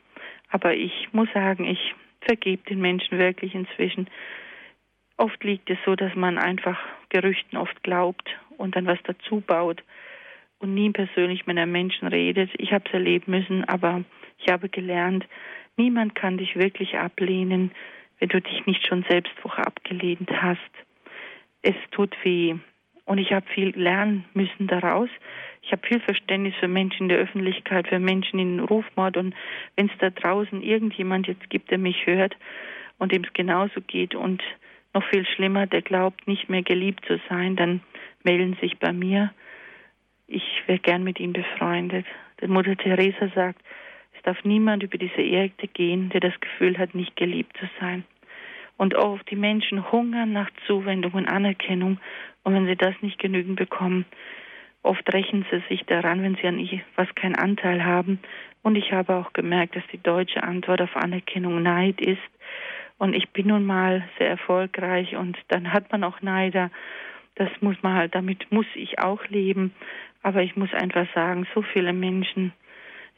Aber ich muss sagen, ich vergebe den Menschen wirklich inzwischen. Oft liegt es so, dass man einfach Gerüchten oft glaubt und dann was dazu baut und nie persönlich mit einem Menschen redet. Ich habe es erleben müssen, aber ich habe gelernt, niemand kann dich wirklich ablehnen, wenn du dich nicht schon selbst vorher abgelehnt hast. Es tut weh. Und ich habe viel lernen müssen daraus. Ich habe viel Verständnis für Menschen in der Öffentlichkeit, für Menschen in Rufmord. Und wenn es da draußen irgendjemand jetzt gibt, der mich hört und dem es genauso geht und noch viel schlimmer, der glaubt, nicht mehr geliebt zu sein, dann melden sich bei mir. Ich wäre gern mit ihm befreundet. Mutter Teresa sagt, es darf niemand über diese Erde gehen, der das Gefühl hat, nicht geliebt zu sein. Und oft die Menschen hungern nach Zuwendung und Anerkennung und wenn sie das nicht genügend bekommen, oft rächen sie sich daran, wenn sie an was keinen Anteil haben. Und ich habe auch gemerkt, dass die deutsche Antwort auf Anerkennung Neid ist. Und ich bin nun mal sehr erfolgreich und dann hat man auch Neider. Das muss man halt, damit muss ich auch leben. Aber ich muss einfach sagen, so viele Menschen,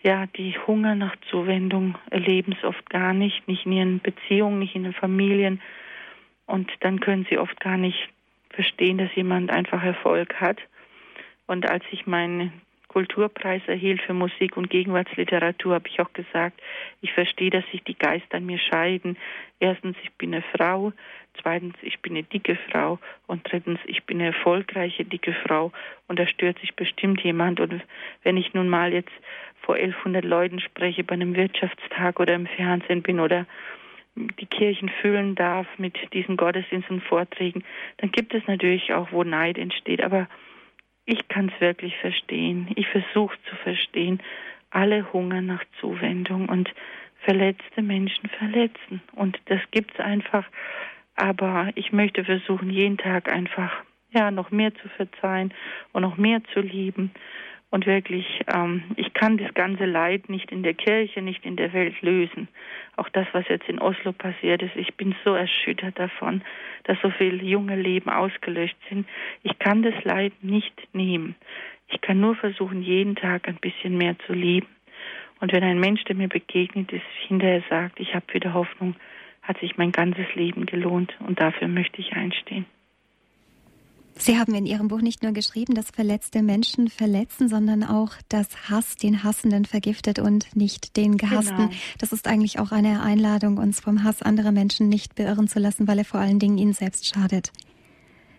ja, die Hunger nach Zuwendung erleben es oft gar nicht, nicht in ihren Beziehungen, nicht in den Familien. Und dann können sie oft gar nicht verstehen, dass jemand einfach Erfolg hat. Und als ich meinen Kulturpreis erhielt für Musik und Gegenwartsliteratur, habe ich auch gesagt, ich verstehe, dass sich die Geister an mir scheiden. Erstens, ich bin eine Frau. Zweitens, ich bin eine dicke Frau. Und drittens, ich bin eine erfolgreiche dicke Frau. Und da stört sich bestimmt jemand. Und wenn ich nun mal jetzt vor 1100 Leuten spreche bei einem Wirtschaftstag oder im Fernsehen bin oder die Kirchen füllen darf mit diesen Gottesdiensten und Vorträgen, dann gibt es natürlich auch, wo Neid entsteht. Aber ich kann es wirklich verstehen. Ich versuche zu verstehen. Alle Hunger nach Zuwendung und verletzte Menschen verletzen. Und das gibt es einfach. Aber ich möchte versuchen, jeden Tag einfach ja noch mehr zu verzeihen und noch mehr zu lieben und wirklich, ähm, ich kann das ganze Leid nicht in der Kirche, nicht in der Welt lösen. Auch das, was jetzt in Oslo passiert ist, ich bin so erschüttert davon, dass so viele junge Leben ausgelöscht sind. Ich kann das Leid nicht nehmen. Ich kann nur versuchen, jeden Tag ein bisschen mehr zu lieben. Und wenn ein Mensch, der mir begegnet ist, hinterher sagt, ich habe wieder Hoffnung, hat sich mein ganzes Leben gelohnt und dafür möchte ich einstehen. Sie haben in Ihrem Buch nicht nur geschrieben, dass verletzte Menschen verletzen, sondern auch, dass Hass den Hassenden vergiftet und nicht den Gehassten. Genau. Das ist eigentlich auch eine Einladung, uns vom Hass anderer Menschen nicht beirren zu lassen, weil er vor allen Dingen ihnen selbst schadet.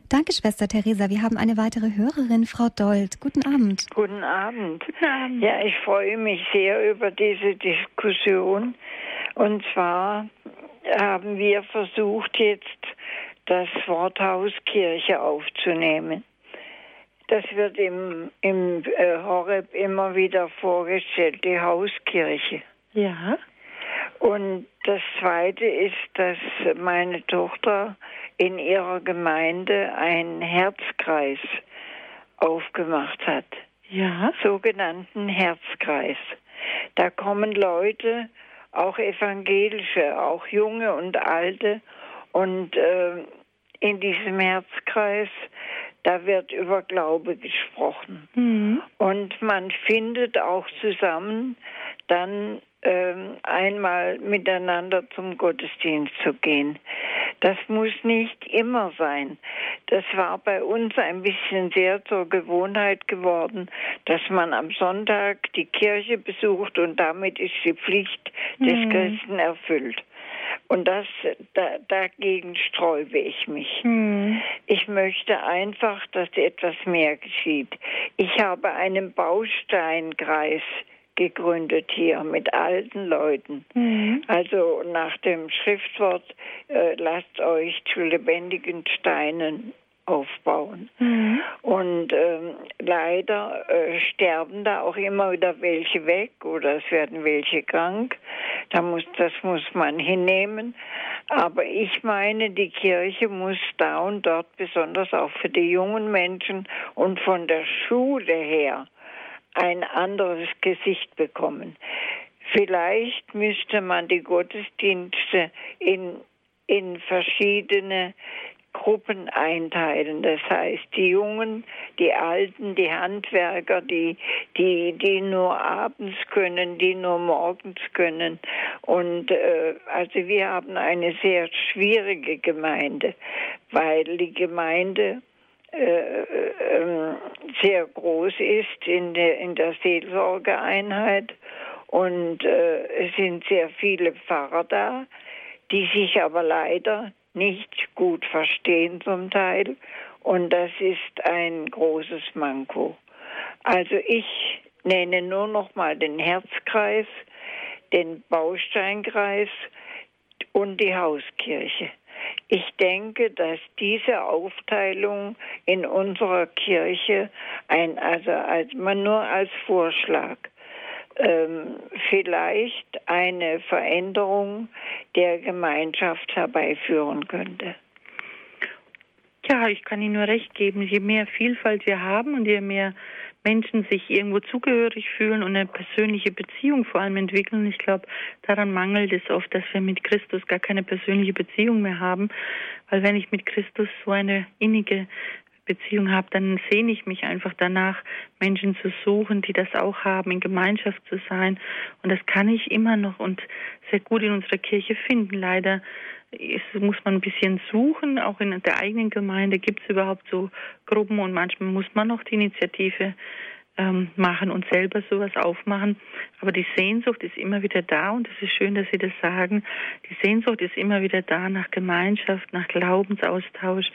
Danke, Schwester Theresa. Wir haben eine weitere Hörerin, Frau Dold. Guten Abend. Guten Abend. Guten Abend. Ja, ich freue mich sehr über diese Diskussion. Und zwar haben wir versucht, jetzt das Wort Hauskirche aufzunehmen. Das wird im, im äh, Horeb immer wieder vorgestellt, die Hauskirche. Ja. Und das Zweite ist, dass meine Tochter in ihrer Gemeinde einen Herzkreis aufgemacht hat. Ja. Sogenannten Herzkreis. Da kommen Leute, auch evangelische, auch junge und alte, und äh, in diesem Herzkreis, da wird über Glaube gesprochen. Mhm. Und man findet auch zusammen dann ähm, einmal miteinander zum Gottesdienst zu gehen. Das muss nicht immer sein. Das war bei uns ein bisschen sehr zur Gewohnheit geworden, dass man am Sonntag die Kirche besucht und damit ist die Pflicht des mhm. Christen erfüllt. Und das, da, dagegen sträube ich mich. Mhm. Ich möchte einfach, dass etwas mehr geschieht. Ich habe einen Bausteinkreis gegründet hier mit alten Leuten. Mhm. Also nach dem Schriftwort, äh, lasst euch zu lebendigen Steinen aufbauen. Mhm. Und ähm, leider äh, sterben da auch immer wieder welche weg oder es werden welche krank. Da muss, das muss man hinnehmen. Aber ich meine, die Kirche muss da und dort besonders auch für die jungen Menschen und von der Schule her ein anderes Gesicht bekommen. Vielleicht müsste man die Gottesdienste in, in verschiedene Gruppen einteilen. Das heißt, die Jungen, die Alten, die Handwerker, die, die, die nur abends können, die nur morgens können. Und äh, also wir haben eine sehr schwierige Gemeinde, weil die Gemeinde äh, äh, sehr groß ist in der, in der Seelsorgeeinheit und äh, es sind sehr viele Pfarrer da, die sich aber leider nicht gut verstehen zum Teil und das ist ein großes Manko. Also ich nenne nur noch mal den Herzkreis, den Bausteinkreis und die Hauskirche. Ich denke, dass diese Aufteilung in unserer Kirche ein, also als man nur als Vorschlag ähm, vielleicht eine Veränderung der Gemeinschaft herbeiführen könnte. Ja, ich kann Ihnen nur recht geben. Je mehr Vielfalt wir haben und je mehr Menschen sich irgendwo zugehörig fühlen und eine persönliche Beziehung vor allem entwickeln. Ich glaube, daran mangelt es oft, dass wir mit Christus gar keine persönliche Beziehung mehr haben, weil wenn ich mit Christus so eine innige Beziehung habe, dann sehne ich mich einfach danach, Menschen zu suchen, die das auch haben, in Gemeinschaft zu sein. Und das kann ich immer noch und sehr gut in unserer Kirche finden. Leider ist, muss man ein bisschen suchen. Auch in der eigenen Gemeinde gibt es überhaupt so Gruppen und manchmal muss man noch die Initiative ähm, machen und selber sowas aufmachen. Aber die Sehnsucht ist immer wieder da und es ist schön, dass Sie das sagen. Die Sehnsucht ist immer wieder da nach Gemeinschaft, nach Glaubensaustausch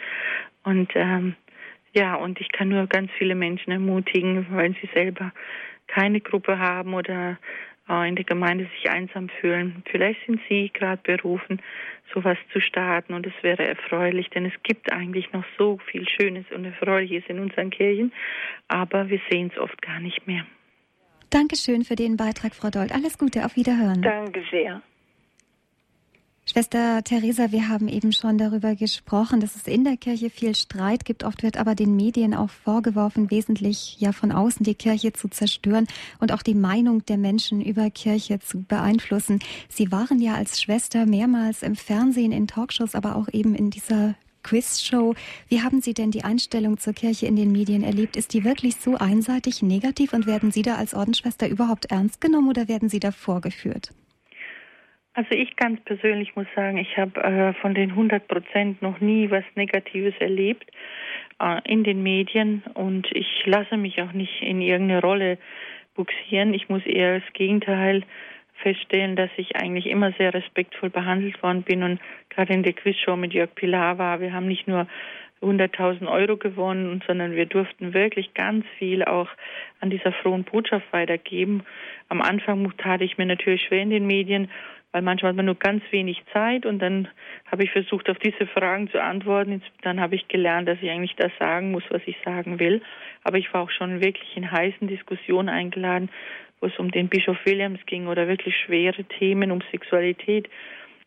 und ähm, ja, und ich kann nur ganz viele Menschen ermutigen, weil sie selber keine Gruppe haben oder äh, in der Gemeinde sich einsam fühlen. Vielleicht sind Sie gerade berufen, sowas zu starten und es wäre erfreulich, denn es gibt eigentlich noch so viel Schönes und Erfreuliches in unseren Kirchen, aber wir sehen es oft gar nicht mehr. Dankeschön für den Beitrag, Frau Dold. Alles Gute, auf Wiederhören. Danke sehr. Schwester Theresa, wir haben eben schon darüber gesprochen, dass es in der Kirche viel Streit gibt. Oft wird aber den Medien auch vorgeworfen, wesentlich ja von außen die Kirche zu zerstören und auch die Meinung der Menschen über Kirche zu beeinflussen. Sie waren ja als Schwester mehrmals im Fernsehen, in Talkshows, aber auch eben in dieser Quizshow. Wie haben Sie denn die Einstellung zur Kirche in den Medien erlebt? Ist die wirklich so einseitig negativ und werden Sie da als Ordensschwester überhaupt ernst genommen oder werden Sie da vorgeführt? Also ich ganz persönlich muss sagen, ich habe äh, von den 100 Prozent noch nie was Negatives erlebt äh, in den Medien und ich lasse mich auch nicht in irgendeine Rolle buxieren. Ich muss eher das Gegenteil feststellen, dass ich eigentlich immer sehr respektvoll behandelt worden bin und gerade in der Quizshow mit Jörg Pilar war. Wir haben nicht nur 100.000 Euro gewonnen, sondern wir durften wirklich ganz viel auch an dieser frohen Botschaft weitergeben. Am Anfang tat ich mir natürlich schwer in den Medien weil manchmal hat man nur ganz wenig Zeit und dann habe ich versucht, auf diese Fragen zu antworten. Dann habe ich gelernt, dass ich eigentlich das sagen muss, was ich sagen will. Aber ich war auch schon wirklich in heißen Diskussionen eingeladen, wo es um den Bischof Williams ging oder wirklich schwere Themen um Sexualität.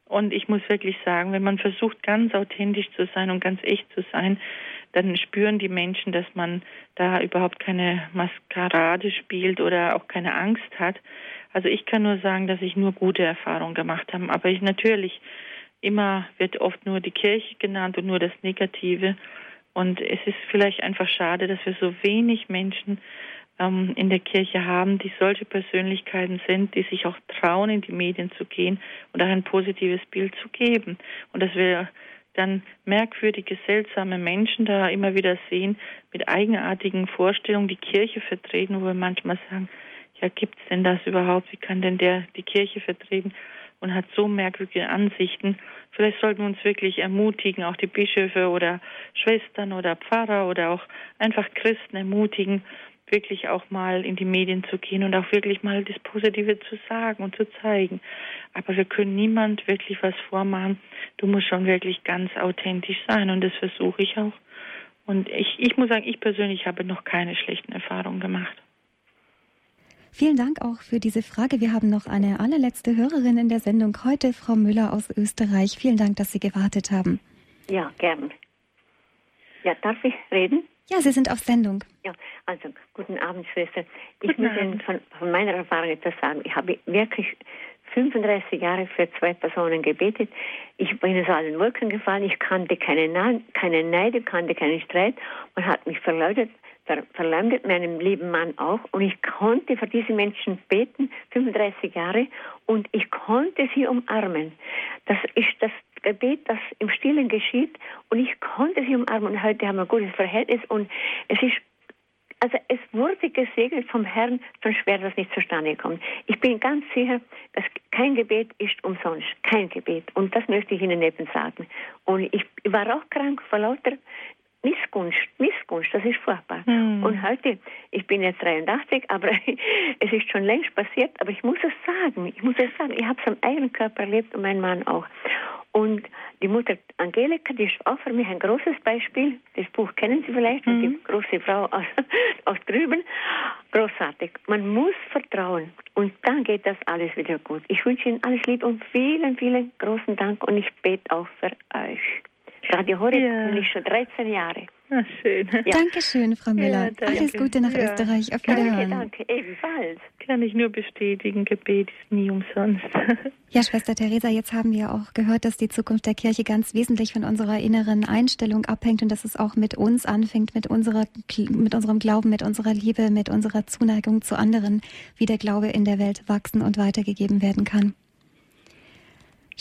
Und ich muss wirklich sagen, wenn man versucht, ganz authentisch zu sein und ganz echt zu sein, dann spüren die Menschen, dass man da überhaupt keine Maskerade spielt oder auch keine Angst hat. Also ich kann nur sagen, dass ich nur gute Erfahrungen gemacht habe. Aber ich natürlich, immer wird oft nur die Kirche genannt und nur das Negative. Und es ist vielleicht einfach schade, dass wir so wenig Menschen ähm, in der Kirche haben, die solche Persönlichkeiten sind, die sich auch trauen, in die Medien zu gehen und auch ein positives Bild zu geben. Und dass wir dann merkwürdige, seltsame Menschen da immer wieder sehen, mit eigenartigen Vorstellungen die Kirche vertreten, wo wir manchmal sagen, ja, gibt's denn das überhaupt? Wie kann denn der die Kirche vertreten? und hat so merkwürdige Ansichten. Vielleicht sollten wir uns wirklich ermutigen, auch die Bischöfe oder Schwestern oder Pfarrer oder auch einfach Christen ermutigen, wirklich auch mal in die Medien zu gehen und auch wirklich mal das Positive zu sagen und zu zeigen. Aber wir können niemand wirklich was vormachen. Du musst schon wirklich ganz authentisch sein und das versuche ich auch. Und ich, ich muss sagen, ich persönlich habe noch keine schlechten Erfahrungen gemacht. Vielen Dank auch für diese Frage. Wir haben noch eine allerletzte Hörerin in der Sendung heute, Frau Müller aus Österreich. Vielen Dank, dass Sie gewartet haben. Ja, gern. Ja, darf ich reden? Ja, Sie sind auf Sendung. Ja, also guten Abend, Schwester. Ich muss Ihnen von, von, meiner Erfahrung etwas sagen. Ich habe wirklich 35 Jahre für zwei Personen gebetet. Ich bin aus allen Wolken gefallen. Ich kannte keine, Na keine Neide, kannte keinen Streit. Man hat mich verleugnet, ver verleumdet meinem lieben Mann auch. Und ich konnte für diese Menschen beten, 35 Jahre, und ich konnte sie umarmen. Das ist das Gebet, das im Stillen geschieht und ich konnte sie umarmen und heute haben wir ein gutes Verhältnis und es ist also es wurde gesegnet vom Herrn, sonst wäre das nicht zustande gekommen. Ich bin ganz sicher, dass kein Gebet ist umsonst. Kein Gebet. Und das möchte ich Ihnen eben sagen. Und ich war auch krank vor lauter Missgunst, Missgunst, das ist furchtbar. Mhm. Und heute, ich bin jetzt 83, aber (laughs) es ist schon längst passiert, aber ich muss es sagen, ich muss es sagen, ich habe es am eigenen Körper erlebt und mein Mann auch. Und die Mutter Angelika, die ist auch für mich ein großes Beispiel. Das Buch kennen Sie vielleicht, mhm. die große Frau aus, (laughs) aus drüben. Großartig. Man muss vertrauen und dann geht das alles wieder gut. Ich wünsche Ihnen alles Liebe und vielen, vielen großen Dank und ich bete auch für euch. Radio Horeb ja. bin ich schon 13 Jahre. Ach, schön. Ja. Dankeschön, Frau Müller. Ja, Alles Gute nach ja. Österreich. Auf Wiederhören. Danke, danke, ebenfalls. Kann ich nur bestätigen, Gebet ist nie umsonst. (laughs) Ja, Schwester Theresa, jetzt haben wir auch gehört, dass die Zukunft der Kirche ganz wesentlich von unserer inneren Einstellung abhängt und dass es auch mit uns anfängt, mit, unserer, mit unserem Glauben, mit unserer Liebe, mit unserer Zuneigung zu anderen, wie der Glaube in der Welt wachsen und weitergegeben werden kann.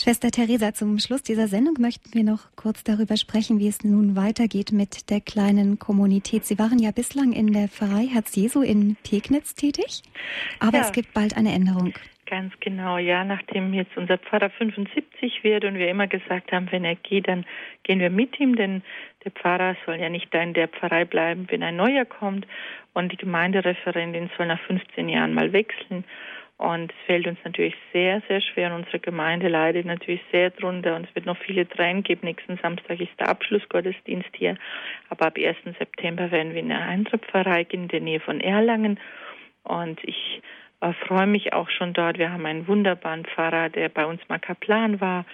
Schwester Theresa, zum Schluss dieser Sendung möchten wir noch kurz darüber sprechen, wie es nun weitergeht mit der kleinen Kommunität. Sie waren ja bislang in der Pfarrei Herz Jesu in Pegnitz tätig, aber ja. es gibt bald eine Änderung. Ganz genau, ja. Nachdem jetzt unser Pfarrer 75 wird und wir immer gesagt haben, wenn er geht, dann gehen wir mit ihm, denn der Pfarrer soll ja nicht da in der Pfarrei bleiben, wenn ein neuer kommt. Und die Gemeindereferentin soll nach 15 Jahren mal wechseln. Und es fällt uns natürlich sehr, sehr schwer. Und unsere Gemeinde leidet natürlich sehr drunter. Und es wird noch viele Tränen geben. Nächsten Samstag ist der Abschlussgottesdienst hier. Aber ab 1. September werden wir in eine andere Pfarrei gehen, in der Nähe von Erlangen. Und ich äh, freue mich auch schon dort. Wir haben einen wunderbaren Pfarrer, der bei uns mal Kaplan war.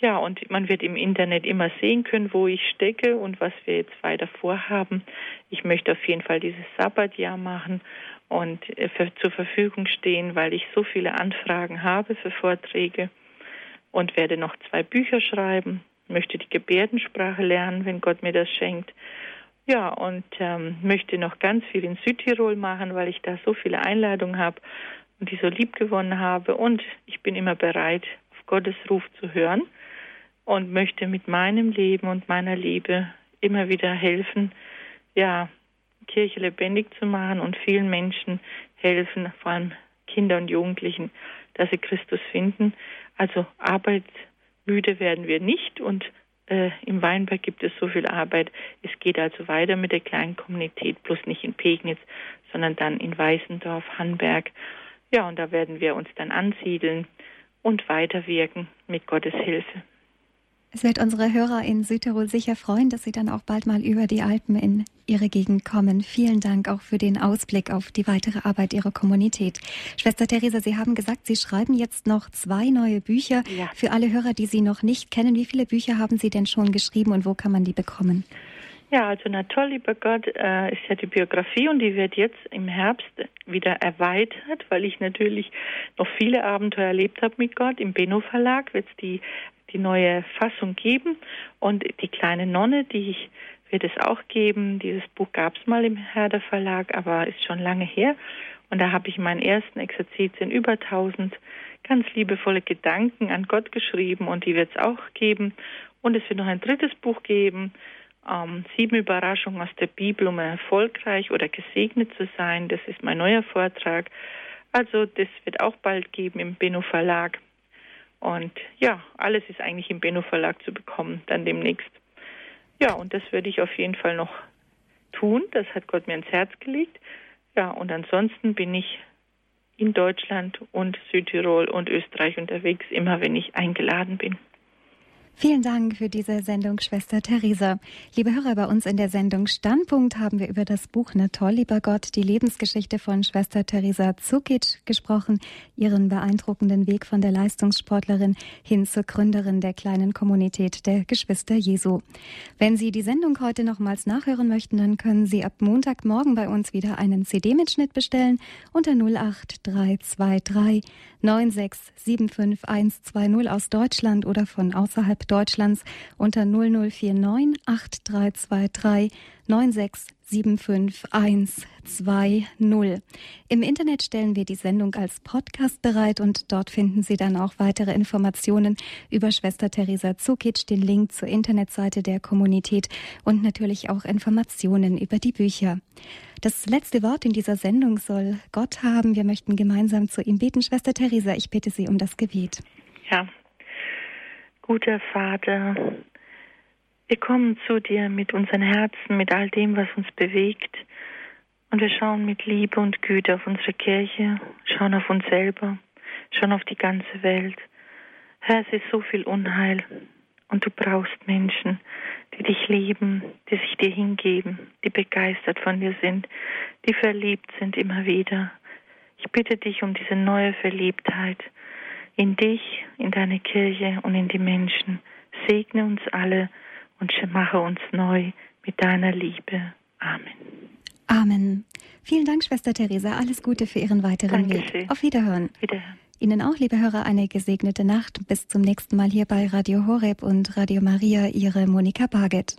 Ja, und man wird im Internet immer sehen können, wo ich stecke und was wir jetzt weiter vorhaben. Ich möchte auf jeden Fall dieses Sabbatjahr machen und äh, für, zur Verfügung stehen, weil ich so viele Anfragen habe für Vorträge und werde noch zwei Bücher schreiben, möchte die Gebärdensprache lernen, wenn Gott mir das schenkt. Ja, und ähm, möchte noch ganz viel in Südtirol machen, weil ich da so viele Einladungen habe und die so lieb gewonnen habe. Und ich bin immer bereit, auf Gottes Ruf zu hören und möchte mit meinem Leben und meiner Liebe immer wieder helfen, ja, Kirche lebendig zu machen und vielen Menschen helfen, vor allem Kinder und Jugendlichen, dass sie Christus finden. Also arbeitsmüde werden wir nicht und äh, im Weinberg gibt es so viel Arbeit. Es geht also weiter mit der kleinen Kommunität, bloß nicht in Pegnitz, sondern dann in Weißendorf, Hanberg. Ja, und da werden wir uns dann ansiedeln und weiterwirken mit Gottes Hilfe. Es wird unsere Hörer in Südtirol sicher freuen, dass Sie dann auch bald mal über die Alpen in Ihre Gegend kommen. Vielen Dank auch für den Ausblick auf die weitere Arbeit Ihrer Kommunität. Schwester Theresa, Sie haben gesagt, Sie schreiben jetzt noch zwei neue Bücher. Ja. Für alle Hörer, die Sie noch nicht kennen, wie viele Bücher haben Sie denn schon geschrieben und wo kann man die bekommen? Ja, also na toll, lieber Gott, äh, ist ja die Biografie und die wird jetzt im Herbst wieder erweitert, weil ich natürlich noch viele Abenteuer erlebt habe mit Gott. Im Benno Verlag wird es die, die neue Fassung geben und die kleine Nonne, die ich wird es auch geben. Dieses Buch gab es mal im Herder Verlag, aber ist schon lange her. Und da habe ich meinen ersten Exerzit in über 1000 ganz liebevolle Gedanken an Gott geschrieben und die wird es auch geben. Und es wird noch ein drittes Buch geben, ähm, sieben Überraschungen aus der Bibel, um erfolgreich oder gesegnet zu sein. Das ist mein neuer Vortrag. Also das wird auch bald geben im Benno Verlag. Und ja, alles ist eigentlich im Benno Verlag zu bekommen, dann demnächst. Ja, und das würde ich auf jeden Fall noch tun. Das hat Gott mir ins Herz gelegt. Ja, und ansonsten bin ich in Deutschland und Südtirol und Österreich unterwegs, immer wenn ich eingeladen bin. Vielen Dank für diese Sendung, Schwester Theresa. Liebe Hörer, bei uns in der Sendung Standpunkt haben wir über das Buch Na toll, lieber Gott, die Lebensgeschichte von Schwester Theresa Zukic gesprochen, ihren beeindruckenden Weg von der Leistungssportlerin hin zur Gründerin der kleinen Kommunität der Geschwister Jesu. Wenn Sie die Sendung heute nochmals nachhören möchten, dann können Sie ab Montagmorgen bei uns wieder einen CD-Mitschnitt bestellen unter 08323 9675120 aus Deutschland oder von außerhalb Deutschlands unter 0049 8323 9675120. Im Internet stellen wir die Sendung als Podcast bereit und dort finden Sie dann auch weitere Informationen über Schwester Theresa Zukic, den Link zur Internetseite der Kommunität und natürlich auch Informationen über die Bücher. Das letzte Wort in dieser Sendung soll Gott haben. Wir möchten gemeinsam zu ihm beten. Schwester Theresa, ich bitte Sie um das Gebet. Ja, guter Vater, wir kommen zu dir mit unseren Herzen, mit all dem, was uns bewegt. Und wir schauen mit Liebe und Güte auf unsere Kirche, schauen auf uns selber, schauen auf die ganze Welt. Herr, es ist so viel Unheil. Und du brauchst Menschen, die dich lieben, die sich dir hingeben, die begeistert von dir sind, die verliebt sind immer wieder. Ich bitte dich um diese neue Verliebtheit in dich, in deine Kirche und in die Menschen. Segne uns alle und mache uns neu mit deiner Liebe. Amen. Amen. Vielen Dank, Schwester Theresa. Alles Gute für Ihren weiteren Dankeschön. Weg. Auf Wiederhören. Wiederhören. Ihnen auch, liebe Hörer, eine gesegnete Nacht. Bis zum nächsten Mal hier bei Radio Horeb und Radio Maria, Ihre Monika Barget.